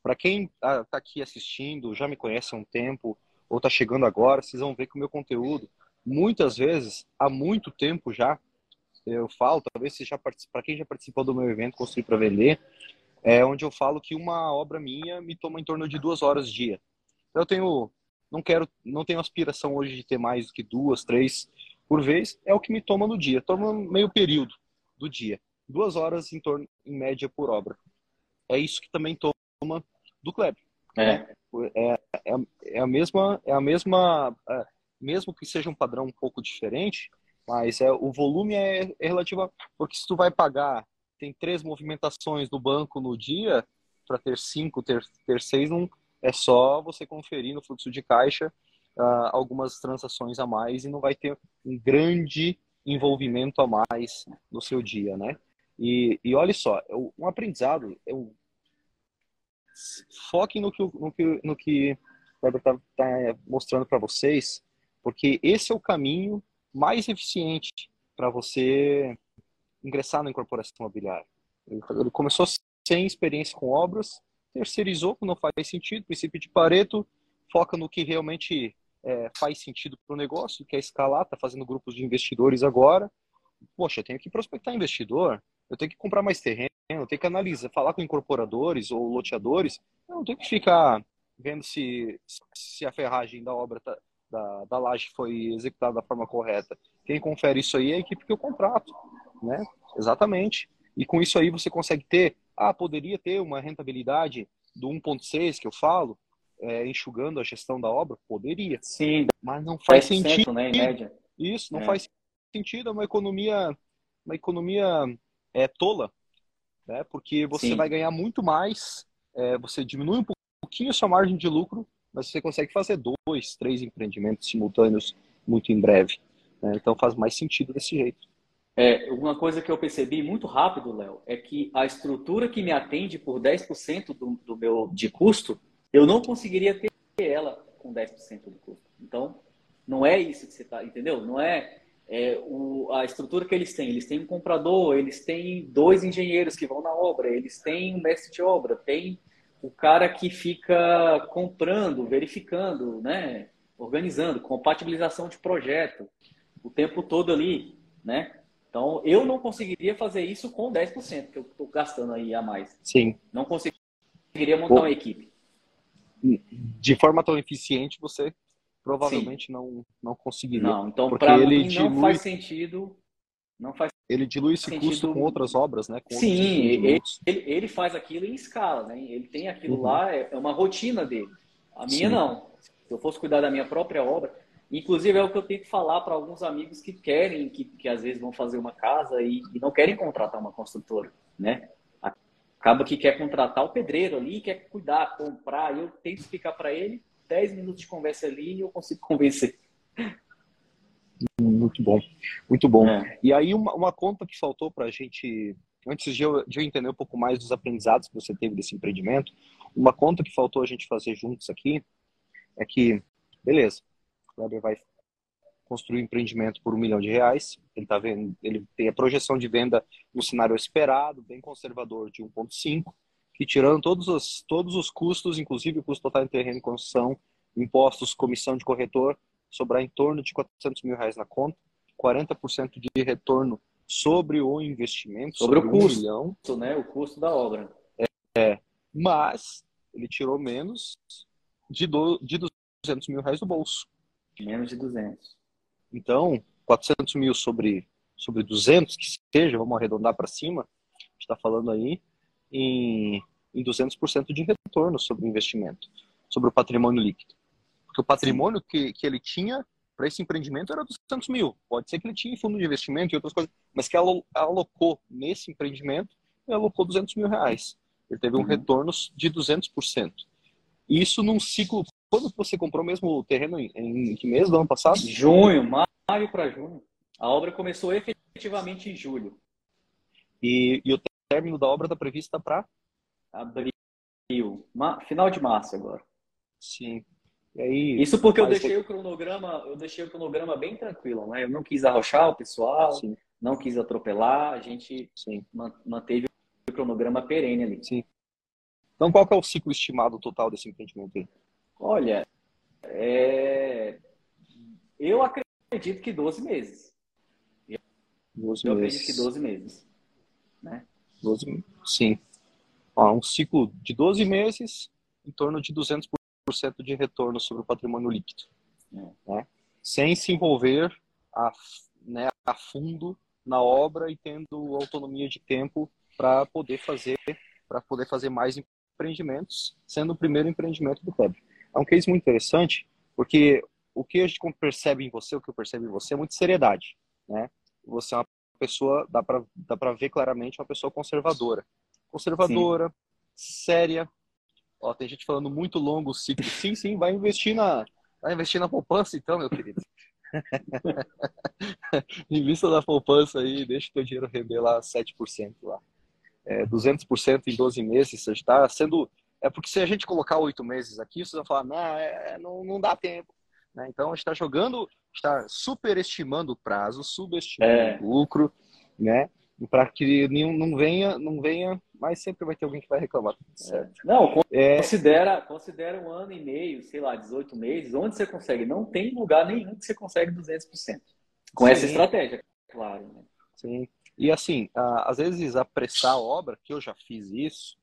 Para quem está aqui assistindo, já me conhece há um tempo, ou está chegando agora, vocês vão ver que o meu conteúdo, muitas vezes, há muito tempo já, eu falo, talvez seja para quem já participou do meu evento Construir para Vender, é onde eu falo que uma obra minha me toma em torno de duas horas dia. Eu tenho, não quero, não tenho aspiração hoje de ter mais do que duas, três por vez, é o que me toma no dia, toma meio período do dia duas horas em torno, em média, por obra. É isso que também toma do Kleber. É. Né? É, é, é, a mesma, é a mesma, é, mesmo que seja um padrão um pouco diferente, mas é, o volume é, é relativo, a, porque se tu vai pagar, tem três movimentações do banco no dia, para ter cinco, ter, ter seis, não, é só você conferir no fluxo de caixa uh, algumas transações a mais e não vai ter um grande envolvimento a mais no seu dia, né? E, e olha só, um aprendizado, eu, foquem no que, no que, no que o Weber está tá mostrando para vocês, porque esse é o caminho mais eficiente para você ingressar na incorporação imobiliária. Ele, começou sem experiência com obras, terceirizou não faz sentido, princípio de Pareto, foca no que realmente é, faz sentido para o negócio, que é escalar, está fazendo grupos de investidores agora. Poxa, eu tenho que prospectar investidor, eu tenho que comprar mais terreno, eu tenho que analisar, falar com incorporadores ou loteadores, eu não tenho que ficar vendo se, se a ferragem da obra tá, da, da laje foi executada da forma correta. Quem confere isso aí é a equipe que eu contrato, né? Exatamente. E com isso aí você consegue ter, ah, poderia ter uma rentabilidade do 1.6 que eu falo, é, enxugando a gestão da obra? Poderia. Sim. Mas não faz sentido. Né, em média. Isso, não é. faz sentido, é uma economia, uma economia é tola, né? Porque você Sim. vai ganhar muito mais, é, você diminui um pouquinho a sua margem de lucro, mas você consegue fazer dois, três empreendimentos simultâneos muito em breve. Né? Então faz mais sentido desse jeito. É, uma coisa que eu percebi muito rápido, Léo, é que a estrutura que me atende por 10% do, do meu de custo, eu não conseguiria ter ela com 10% do custo. Então, não é isso que você está, entendeu? Não é é, o, a estrutura que eles têm. Eles têm um comprador, eles têm dois engenheiros que vão na obra, eles têm um mestre de obra, tem o cara que fica comprando, verificando, né? organizando, compatibilização de projeto o tempo todo ali, né? Então, eu não conseguiria fazer isso com 10% que eu estou gastando aí a mais. Sim. Não conseguiria montar uma equipe. De forma tão eficiente, você provavelmente não, não conseguiria. Não, então para ele dilui, não faz sentido. Não faz ele dilui esse sentido... custo com outras obras, né? Com Sim, ele, ele, faz aquilo em escala, né? Ele tem aquilo uhum. lá, é, é uma rotina dele. A minha Sim. não. Se eu fosse cuidar da minha própria obra, inclusive é o que eu tenho que falar para alguns amigos que querem, que, que às vezes vão fazer uma casa e, e não querem contratar uma construtora, né? acaba que quer contratar o pedreiro ali, quer cuidar, comprar, e eu tento explicar para ele, 10 minutos de conversa ali e eu consigo convencer. Muito bom, muito bom. É. E aí uma, uma conta que faltou para a gente, antes de eu, de eu entender um pouco mais dos aprendizados que você teve desse empreendimento, uma conta que faltou a gente fazer juntos aqui é que, beleza, o Kleber vai construir um empreendimento por um milhão de reais. Ele tá vendo, ele tem a projeção de venda no cenário esperado, bem conservador de 1,5, que tirando todos os, todos os custos, inclusive o custo total em terreno e construção, impostos, comissão de corretor, sobrar em torno de 400 mil reais na conta, 40% de retorno sobre o investimento, sobre, sobre o custo, um milhão. né? O custo da obra. É, é, mas ele tirou menos de, do, de 200 mil reais do bolso. Menos de 200. Então, 400 mil sobre, sobre 200, que seja, vamos arredondar para cima, a gente está falando aí em, em 200% de retorno sobre o investimento, sobre o patrimônio líquido. Porque o patrimônio que, que ele tinha para esse empreendimento era 200 mil. Pode ser que ele tinha fundo de investimento e outras coisas, mas que ela alocou nesse empreendimento, ele alocou 200 mil reais. Ele teve um uhum. retorno de 200%. Isso num ciclo quando você comprou mesmo o terreno? Em, em que mês do ano passado? Junho, maio para junho. A obra começou efetivamente em julho. E, e o término da obra está previsto para? Abril. Ma, final de março agora. Sim. Aí, Isso porque eu deixei o cronograma, eu deixei o cronograma bem tranquilo, né? Eu não quis arrochar o pessoal, Sim. não quis atropelar, a gente Sim. manteve o cronograma perene ali. Sim. Então, qual é o ciclo estimado total desse empreendimento aí? Olha, é... eu acredito que 12 meses. 12 eu meses. acredito que 12 meses. Né? 12, sim. Ó, um ciclo de 12 meses, em torno de 200% de retorno sobre o patrimônio líquido. Né? Sem se envolver a, né, a fundo na obra e tendo autonomia de tempo para poder fazer para poder fazer mais empreendimentos, sendo o primeiro empreendimento do Kleber é um case muito interessante, porque o que a gente percebe em você, o que eu percebo em você é muita seriedade, né? Você é uma pessoa, dá para dá para ver claramente uma pessoa conservadora. Conservadora, sim. séria. Ó, tem gente falando muito longo o ciclo. Sim, sim, vai investir na vai investir na poupança então, meu querido. Invista na poupança aí, deixa o teu dinheiro render lá 7% lá. É, 200% em 12 meses, você está sendo é porque se a gente colocar oito meses aqui, vocês vão falar, não, é, não, não dá tempo. Né? Então, a gente está jogando, está superestimando o prazo, subestimando é. o lucro, né? Para que não venha, não venha, mas sempre vai ter alguém que vai reclamar. Certo? É. Não, é. considera, considera um ano e meio, sei lá, 18 meses, onde você consegue. Não tem lugar nenhum que você consegue 200%. Com Sim. essa estratégia, claro. Né? Sim. E assim, às vezes apressar a obra, que eu já fiz isso,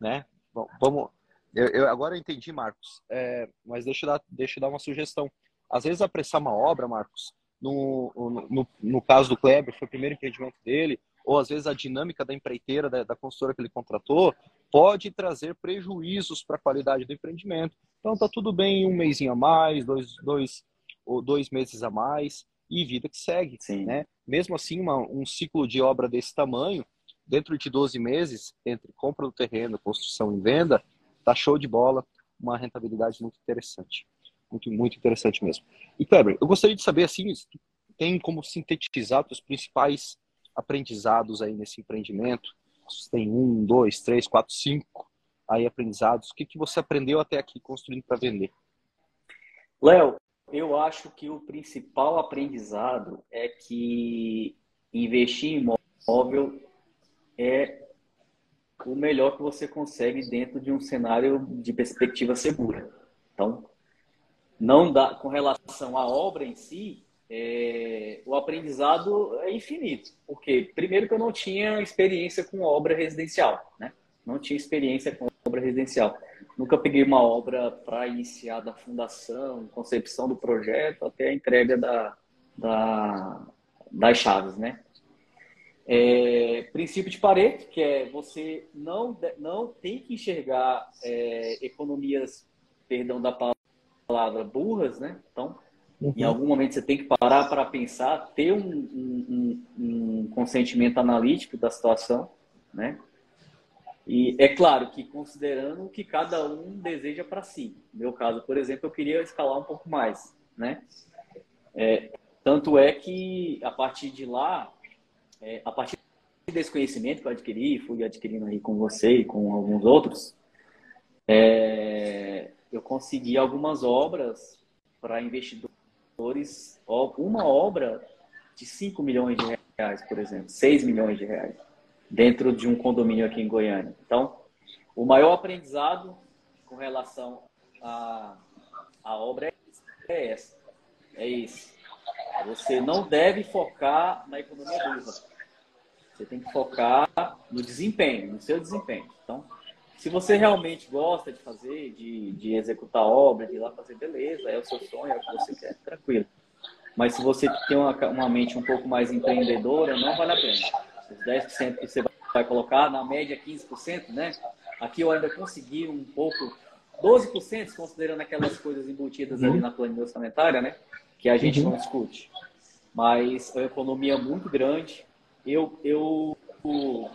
né? Bom, vamos. Eu, eu, agora eu entendi, Marcos. É, mas deixa eu, dar, deixa eu dar uma sugestão. Às vezes apressar uma obra, Marcos, no, no, no caso do Kleber, foi o primeiro empreendimento dele, ou às vezes a dinâmica da empreiteira, da, da consultora que ele contratou, pode trazer prejuízos para a qualidade do empreendimento. Então tá tudo bem um mêsinho a mais, dois, dois ou dois meses a mais e vida que segue, Sim. né? Mesmo assim, uma, um ciclo de obra desse tamanho, dentro de 12 meses, entre compra do terreno, construção e venda, tá show de bola, uma rentabilidade muito interessante. Muito, muito interessante mesmo. E, Kleber, eu gostaria de saber, assim, tem como sintetizar os principais aprendizados aí nesse empreendimento? Tem um, dois, três, quatro, cinco aí aprendizados. O que, que você aprendeu até aqui construindo para vender? Léo, eu acho que o principal aprendizado é que investir em imóvel é o melhor que você consegue dentro de um cenário de perspectiva segura. Então, não dá com relação à obra em si, é, o aprendizado é infinito, porque primeiro que eu não tinha experiência com obra residencial, né? Não tinha experiência com obra residencial. Nunca peguei uma obra para iniciar da fundação, concepção do projeto até a entrega da, da das chaves, né? É, princípio de Pareto, que é você não, não tem que enxergar é, economias, perdão da palavra, burras, né? Então, uhum. em algum momento você tem que parar para pensar, ter um, um, um, consentimento analítico da situação, né? E é claro que considerando o que cada um deseja para si. No meu caso, por exemplo, eu queria escalar um pouco mais, né? É, tanto é que a partir de lá, é, a partir desse conhecimento que eu adquiri, fui adquirindo aí com você e com alguns outros, é, eu consegui algumas obras para investidores, uma obra de 5 milhões de reais, por exemplo, 6 milhões de reais, dentro de um condomínio aqui em Goiânia. Então, o maior aprendizado com relação à, à obra é essa, é isso. Você não deve focar na economia burra. Você tem que focar no desempenho, no seu desempenho. Então, se você realmente gosta de fazer, de, de executar obra, de ir lá fazer, beleza, é o seu sonho, é o que você quer, tranquilo. Mas se você tem uma, uma mente um pouco mais empreendedora, não vale a pena. Os 10% que você vai colocar, na média 15%, né? Aqui eu ainda consegui um pouco, 12%, considerando aquelas coisas embutidas ali uhum. na planilha orçamentária, né? Que a gente uhum. não discute. Mas é uma economia muito grande. Eu, eu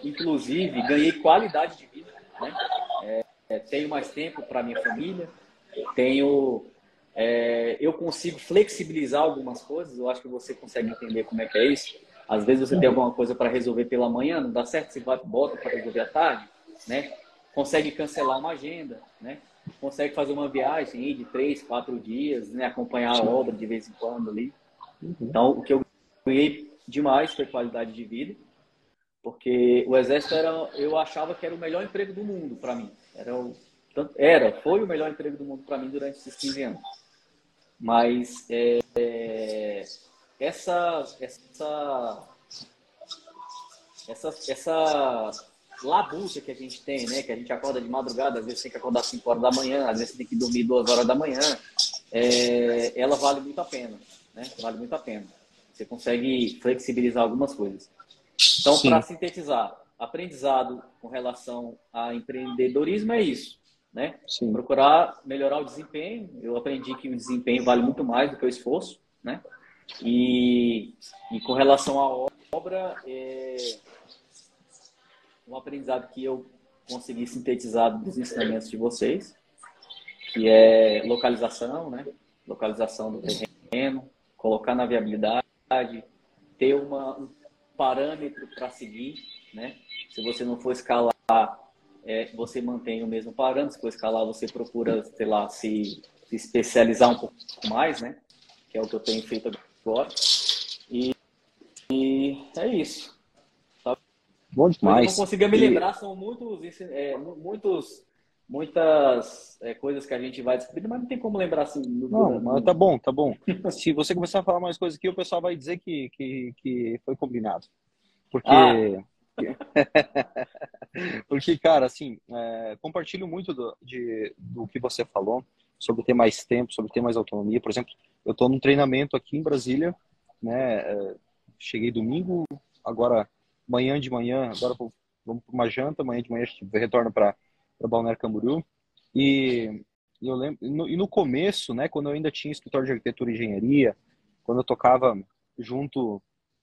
inclusive, ganhei qualidade de vida, né? É, tenho mais tempo para minha família, tenho é, eu consigo flexibilizar algumas coisas, eu acho que você consegue entender como é que é isso. Às vezes você tem alguma coisa para resolver pela manhã, não dá certo, você vai, bota para resolver à tarde, né? Consegue cancelar uma agenda, né? Consegue fazer uma viagem de três, quatro dias, né? Acompanhar a obra de vez em quando ali. Uhum. Então, o que eu ganhei demais foi qualidade de vida, porque o exército era, eu achava que era o melhor emprego do mundo para mim. Era, o, era, foi o melhor emprego do mundo para mim durante esses 15 anos. Mas é, é, essa, essa, essa, essa labuta que a gente tem, né? Que a gente acorda de madrugada, às vezes tem que acordar 5 horas da manhã, às vezes tem que dormir 2 horas da manhã, é, ela vale muito a pena, né? Vale muito a pena. Você consegue flexibilizar algumas coisas. Então, para sintetizar, aprendizado com relação a empreendedorismo é isso né? Sim. Procurar melhorar o desempenho. Eu aprendi que o desempenho vale muito mais do que o esforço, né? E, e com relação à obra, é um aprendizado que eu consegui sintetizar dos ensinamentos de vocês, que é localização, né? Localização do terreno, colocar na viabilidade, ter uma, um parâmetro para seguir, né? Se você não for escalar é, você mantém o mesmo parâmetro, se for escalar, você procura, sei lá, se, se especializar um pouco mais, né? Que é o que eu tenho feito agora. E, e é isso. Tá? Bom demais. Eu não consigo me lembrar, são muitos, é, muitos muitas é, coisas que a gente vai descobrir, mas não tem como lembrar assim. No, não, mas tá bom, tá bom. Se você começar a falar mais coisas aqui, o pessoal vai dizer que, que, que foi combinado. Porque. Ah. Porque, cara, assim, é, compartilho muito do, de, do que você falou sobre ter mais tempo, sobre ter mais autonomia. Por exemplo, eu estou num treinamento aqui em Brasília, né? É, cheguei domingo, agora manhã de manhã, agora vamos para uma janta, amanhã de manhã a gente retorna para Balneário Camboriú. E, e eu lembro, e no, e no começo, né, quando eu ainda tinha escritório de arquitetura e engenharia, quando eu tocava junto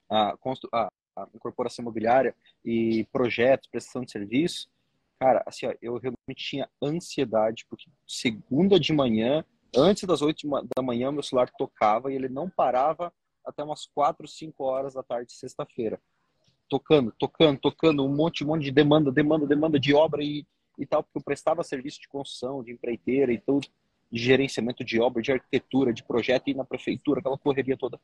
a, a, incorporação imobiliária e projetos, prestação de serviço, cara, assim, ó, eu realmente tinha ansiedade, porque segunda de manhã, antes das oito da manhã, meu celular tocava e ele não parava até umas quatro, cinco horas da tarde, sexta-feira. Tocando, tocando, tocando, um monte, um monte de demanda, demanda, demanda de obra e, e tal, porque eu prestava serviço de construção, de empreiteira e tudo, de gerenciamento de obra, de arquitetura, de projeto e na prefeitura, aquela correria toda.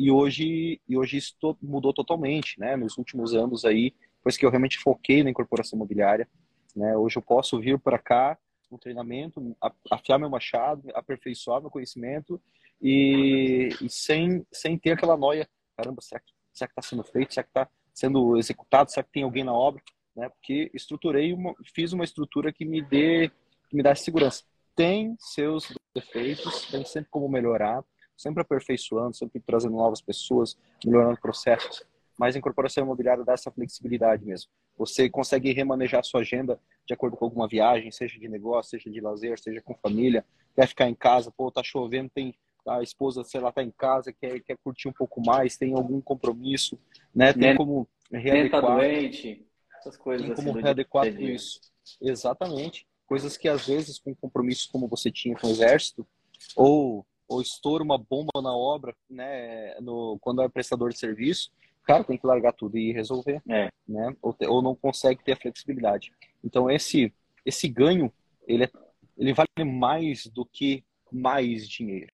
E hoje, e hoje isso mudou totalmente, né? Nos últimos anos aí, depois que eu realmente foquei na incorporação imobiliária, né? Hoje eu posso vir para cá no treinamento, afiar meu machado, aperfeiçoar meu conhecimento e, e, sem, sem ter aquela noia, caramba, será que será que está sendo feito? Será que está sendo executado? Será que tem alguém na obra? Né? Porque estruturei uma, fiz uma estrutura que me dê, que me dá segurança. Tem seus defeitos, tem sempre como melhorar, sempre aperfeiçoando, sempre trazendo novas pessoas, melhorando processos. Mas a incorporação imobiliária dá essa flexibilidade mesmo. Você consegue remanejar sua agenda de acordo com alguma viagem, seja de negócio, seja de lazer, seja com família, quer ficar em casa, pô, tá chovendo, tem a esposa, sei lá, tá em casa, quer, quer curtir um pouco mais, tem algum compromisso, né? Tem como readequar. tá doente. Essas coisas tem assim como do readequar a tudo isso. Exatamente. Coisas que às vezes com compromissos como você tinha com o exército ou ou estoura uma bomba na obra, né, no quando é prestador de serviço, o cara tem que largar tudo e resolver, É. né? Ou, te- ou não consegue ter a flexibilidade. Então esse esse ganho, ele é, ele vale mais do que mais dinheiro,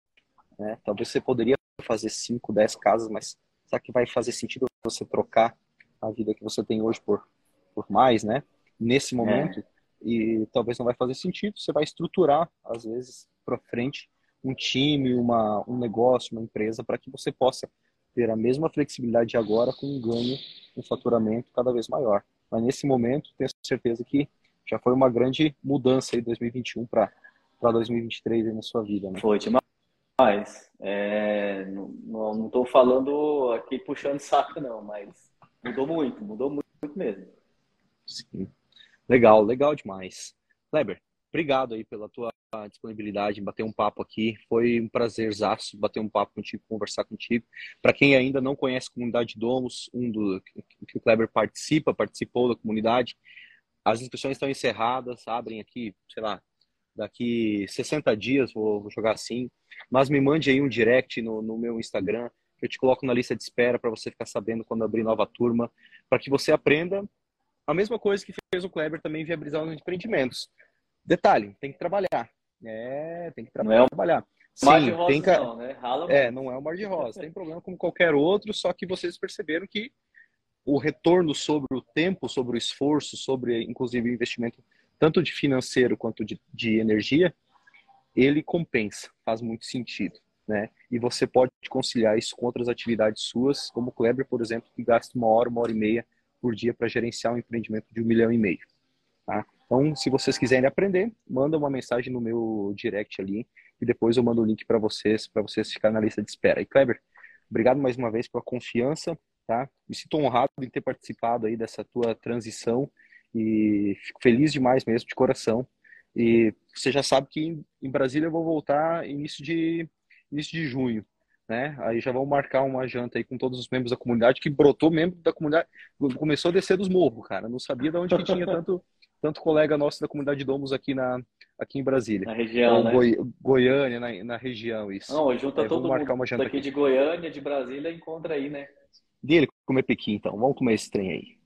né? Talvez você poderia fazer 5, 10 casas, mas será que vai fazer sentido você trocar a vida que você tem hoje por por mais, né? Nesse momento e talvez não vai fazer sentido. Você vai estruturar às vezes para frente um time, uma um negócio, uma empresa para que você possa ter a mesma flexibilidade de agora com um ganho, um faturamento cada vez maior. Mas nesse momento, tenho certeza que já foi uma grande mudança aí 2021 para para 2023 aí na sua vida, né? Foi demais. É, não, tô falando aqui puxando saco, não, mas mudou muito, mudou muito, muito mesmo. Sim. Legal, legal demais. Kleber, obrigado aí pela tua disponibilidade em bater um papo aqui. Foi um prazerzaço bater um papo contigo, conversar contigo. Para quem ainda não conhece a comunidade Domus, um do que o Kleber participa, participou da comunidade, as inscrições estão encerradas, abrem aqui, sei lá, daqui 60 dias, vou, vou jogar assim. Mas me mande aí um direct no, no meu Instagram, que eu te coloco na lista de espera para você ficar sabendo quando abrir nova turma, para que você aprenda a mesma coisa que fez o Kleber também viabilizar os empreendimentos. Detalhe, tem que trabalhar. É, tem que tra Não é trabalhar. Mar de Sim, rosas tem que... não, né? Rala É, não é um mar de rosa. Tem problema como qualquer outro, só que vocês perceberam que o retorno sobre o tempo, sobre o esforço, sobre inclusive o investimento, tanto de financeiro quanto de, de energia, ele compensa, faz muito sentido. Né? E você pode conciliar isso com outras atividades suas, como o Kleber, por exemplo, que gasta uma hora, uma hora e meia por dia para gerenciar um empreendimento de um milhão e meio. Tá? Então, se vocês quiserem aprender, manda uma mensagem no meu direct ali e depois eu mando o link para vocês, para vocês ficarem na lista de espera. E Kleber, obrigado mais uma vez pela confiança, tá? Me sinto honrado em ter participado aí dessa tua transição e fico feliz demais mesmo, de coração. E você já sabe que em Brasília eu vou voltar início de início de junho, né? Aí já vamos marcar uma janta aí com todos os membros da comunidade que brotou membro da comunidade, começou a descer dos morros, cara. Não sabia de onde que tinha tanto tanto colega nosso da comunidade Domus aqui na aqui em Brasília. Na região, Então, né? Goi Goiânia, na, na região, isso. Não, junta É, todo marcar mundo uma janta daqui aqui. de Goiânia, de Brasília, encontra aí, né? Dele comer pequi, então. Vamos comer esse trem aí.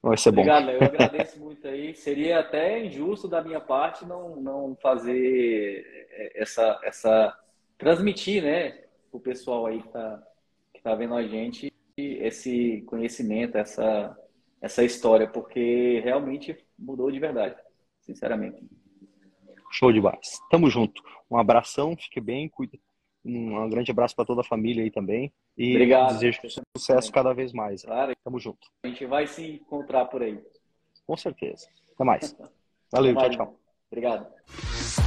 Vai ser bom. Obrigado, Léo. Eu agradeço muito aí. Seria até injusto da minha parte não, não fazer essa, essa transmitir, né, o pessoal aí que tá, que tá vendo a gente esse conhecimento, essa, essa história, porque realmente mudou de verdade, sinceramente. Show de base. Tamo junto. Um abração, fique bem, cuide. Um grande abraço para toda a família aí também. E Obrigado. desejo sucesso cada vez mais. Claro, Tamo junto. a gente vai se encontrar por aí. Com certeza. Até mais. Valeu, Até tchau, mais. tchau. Obrigado.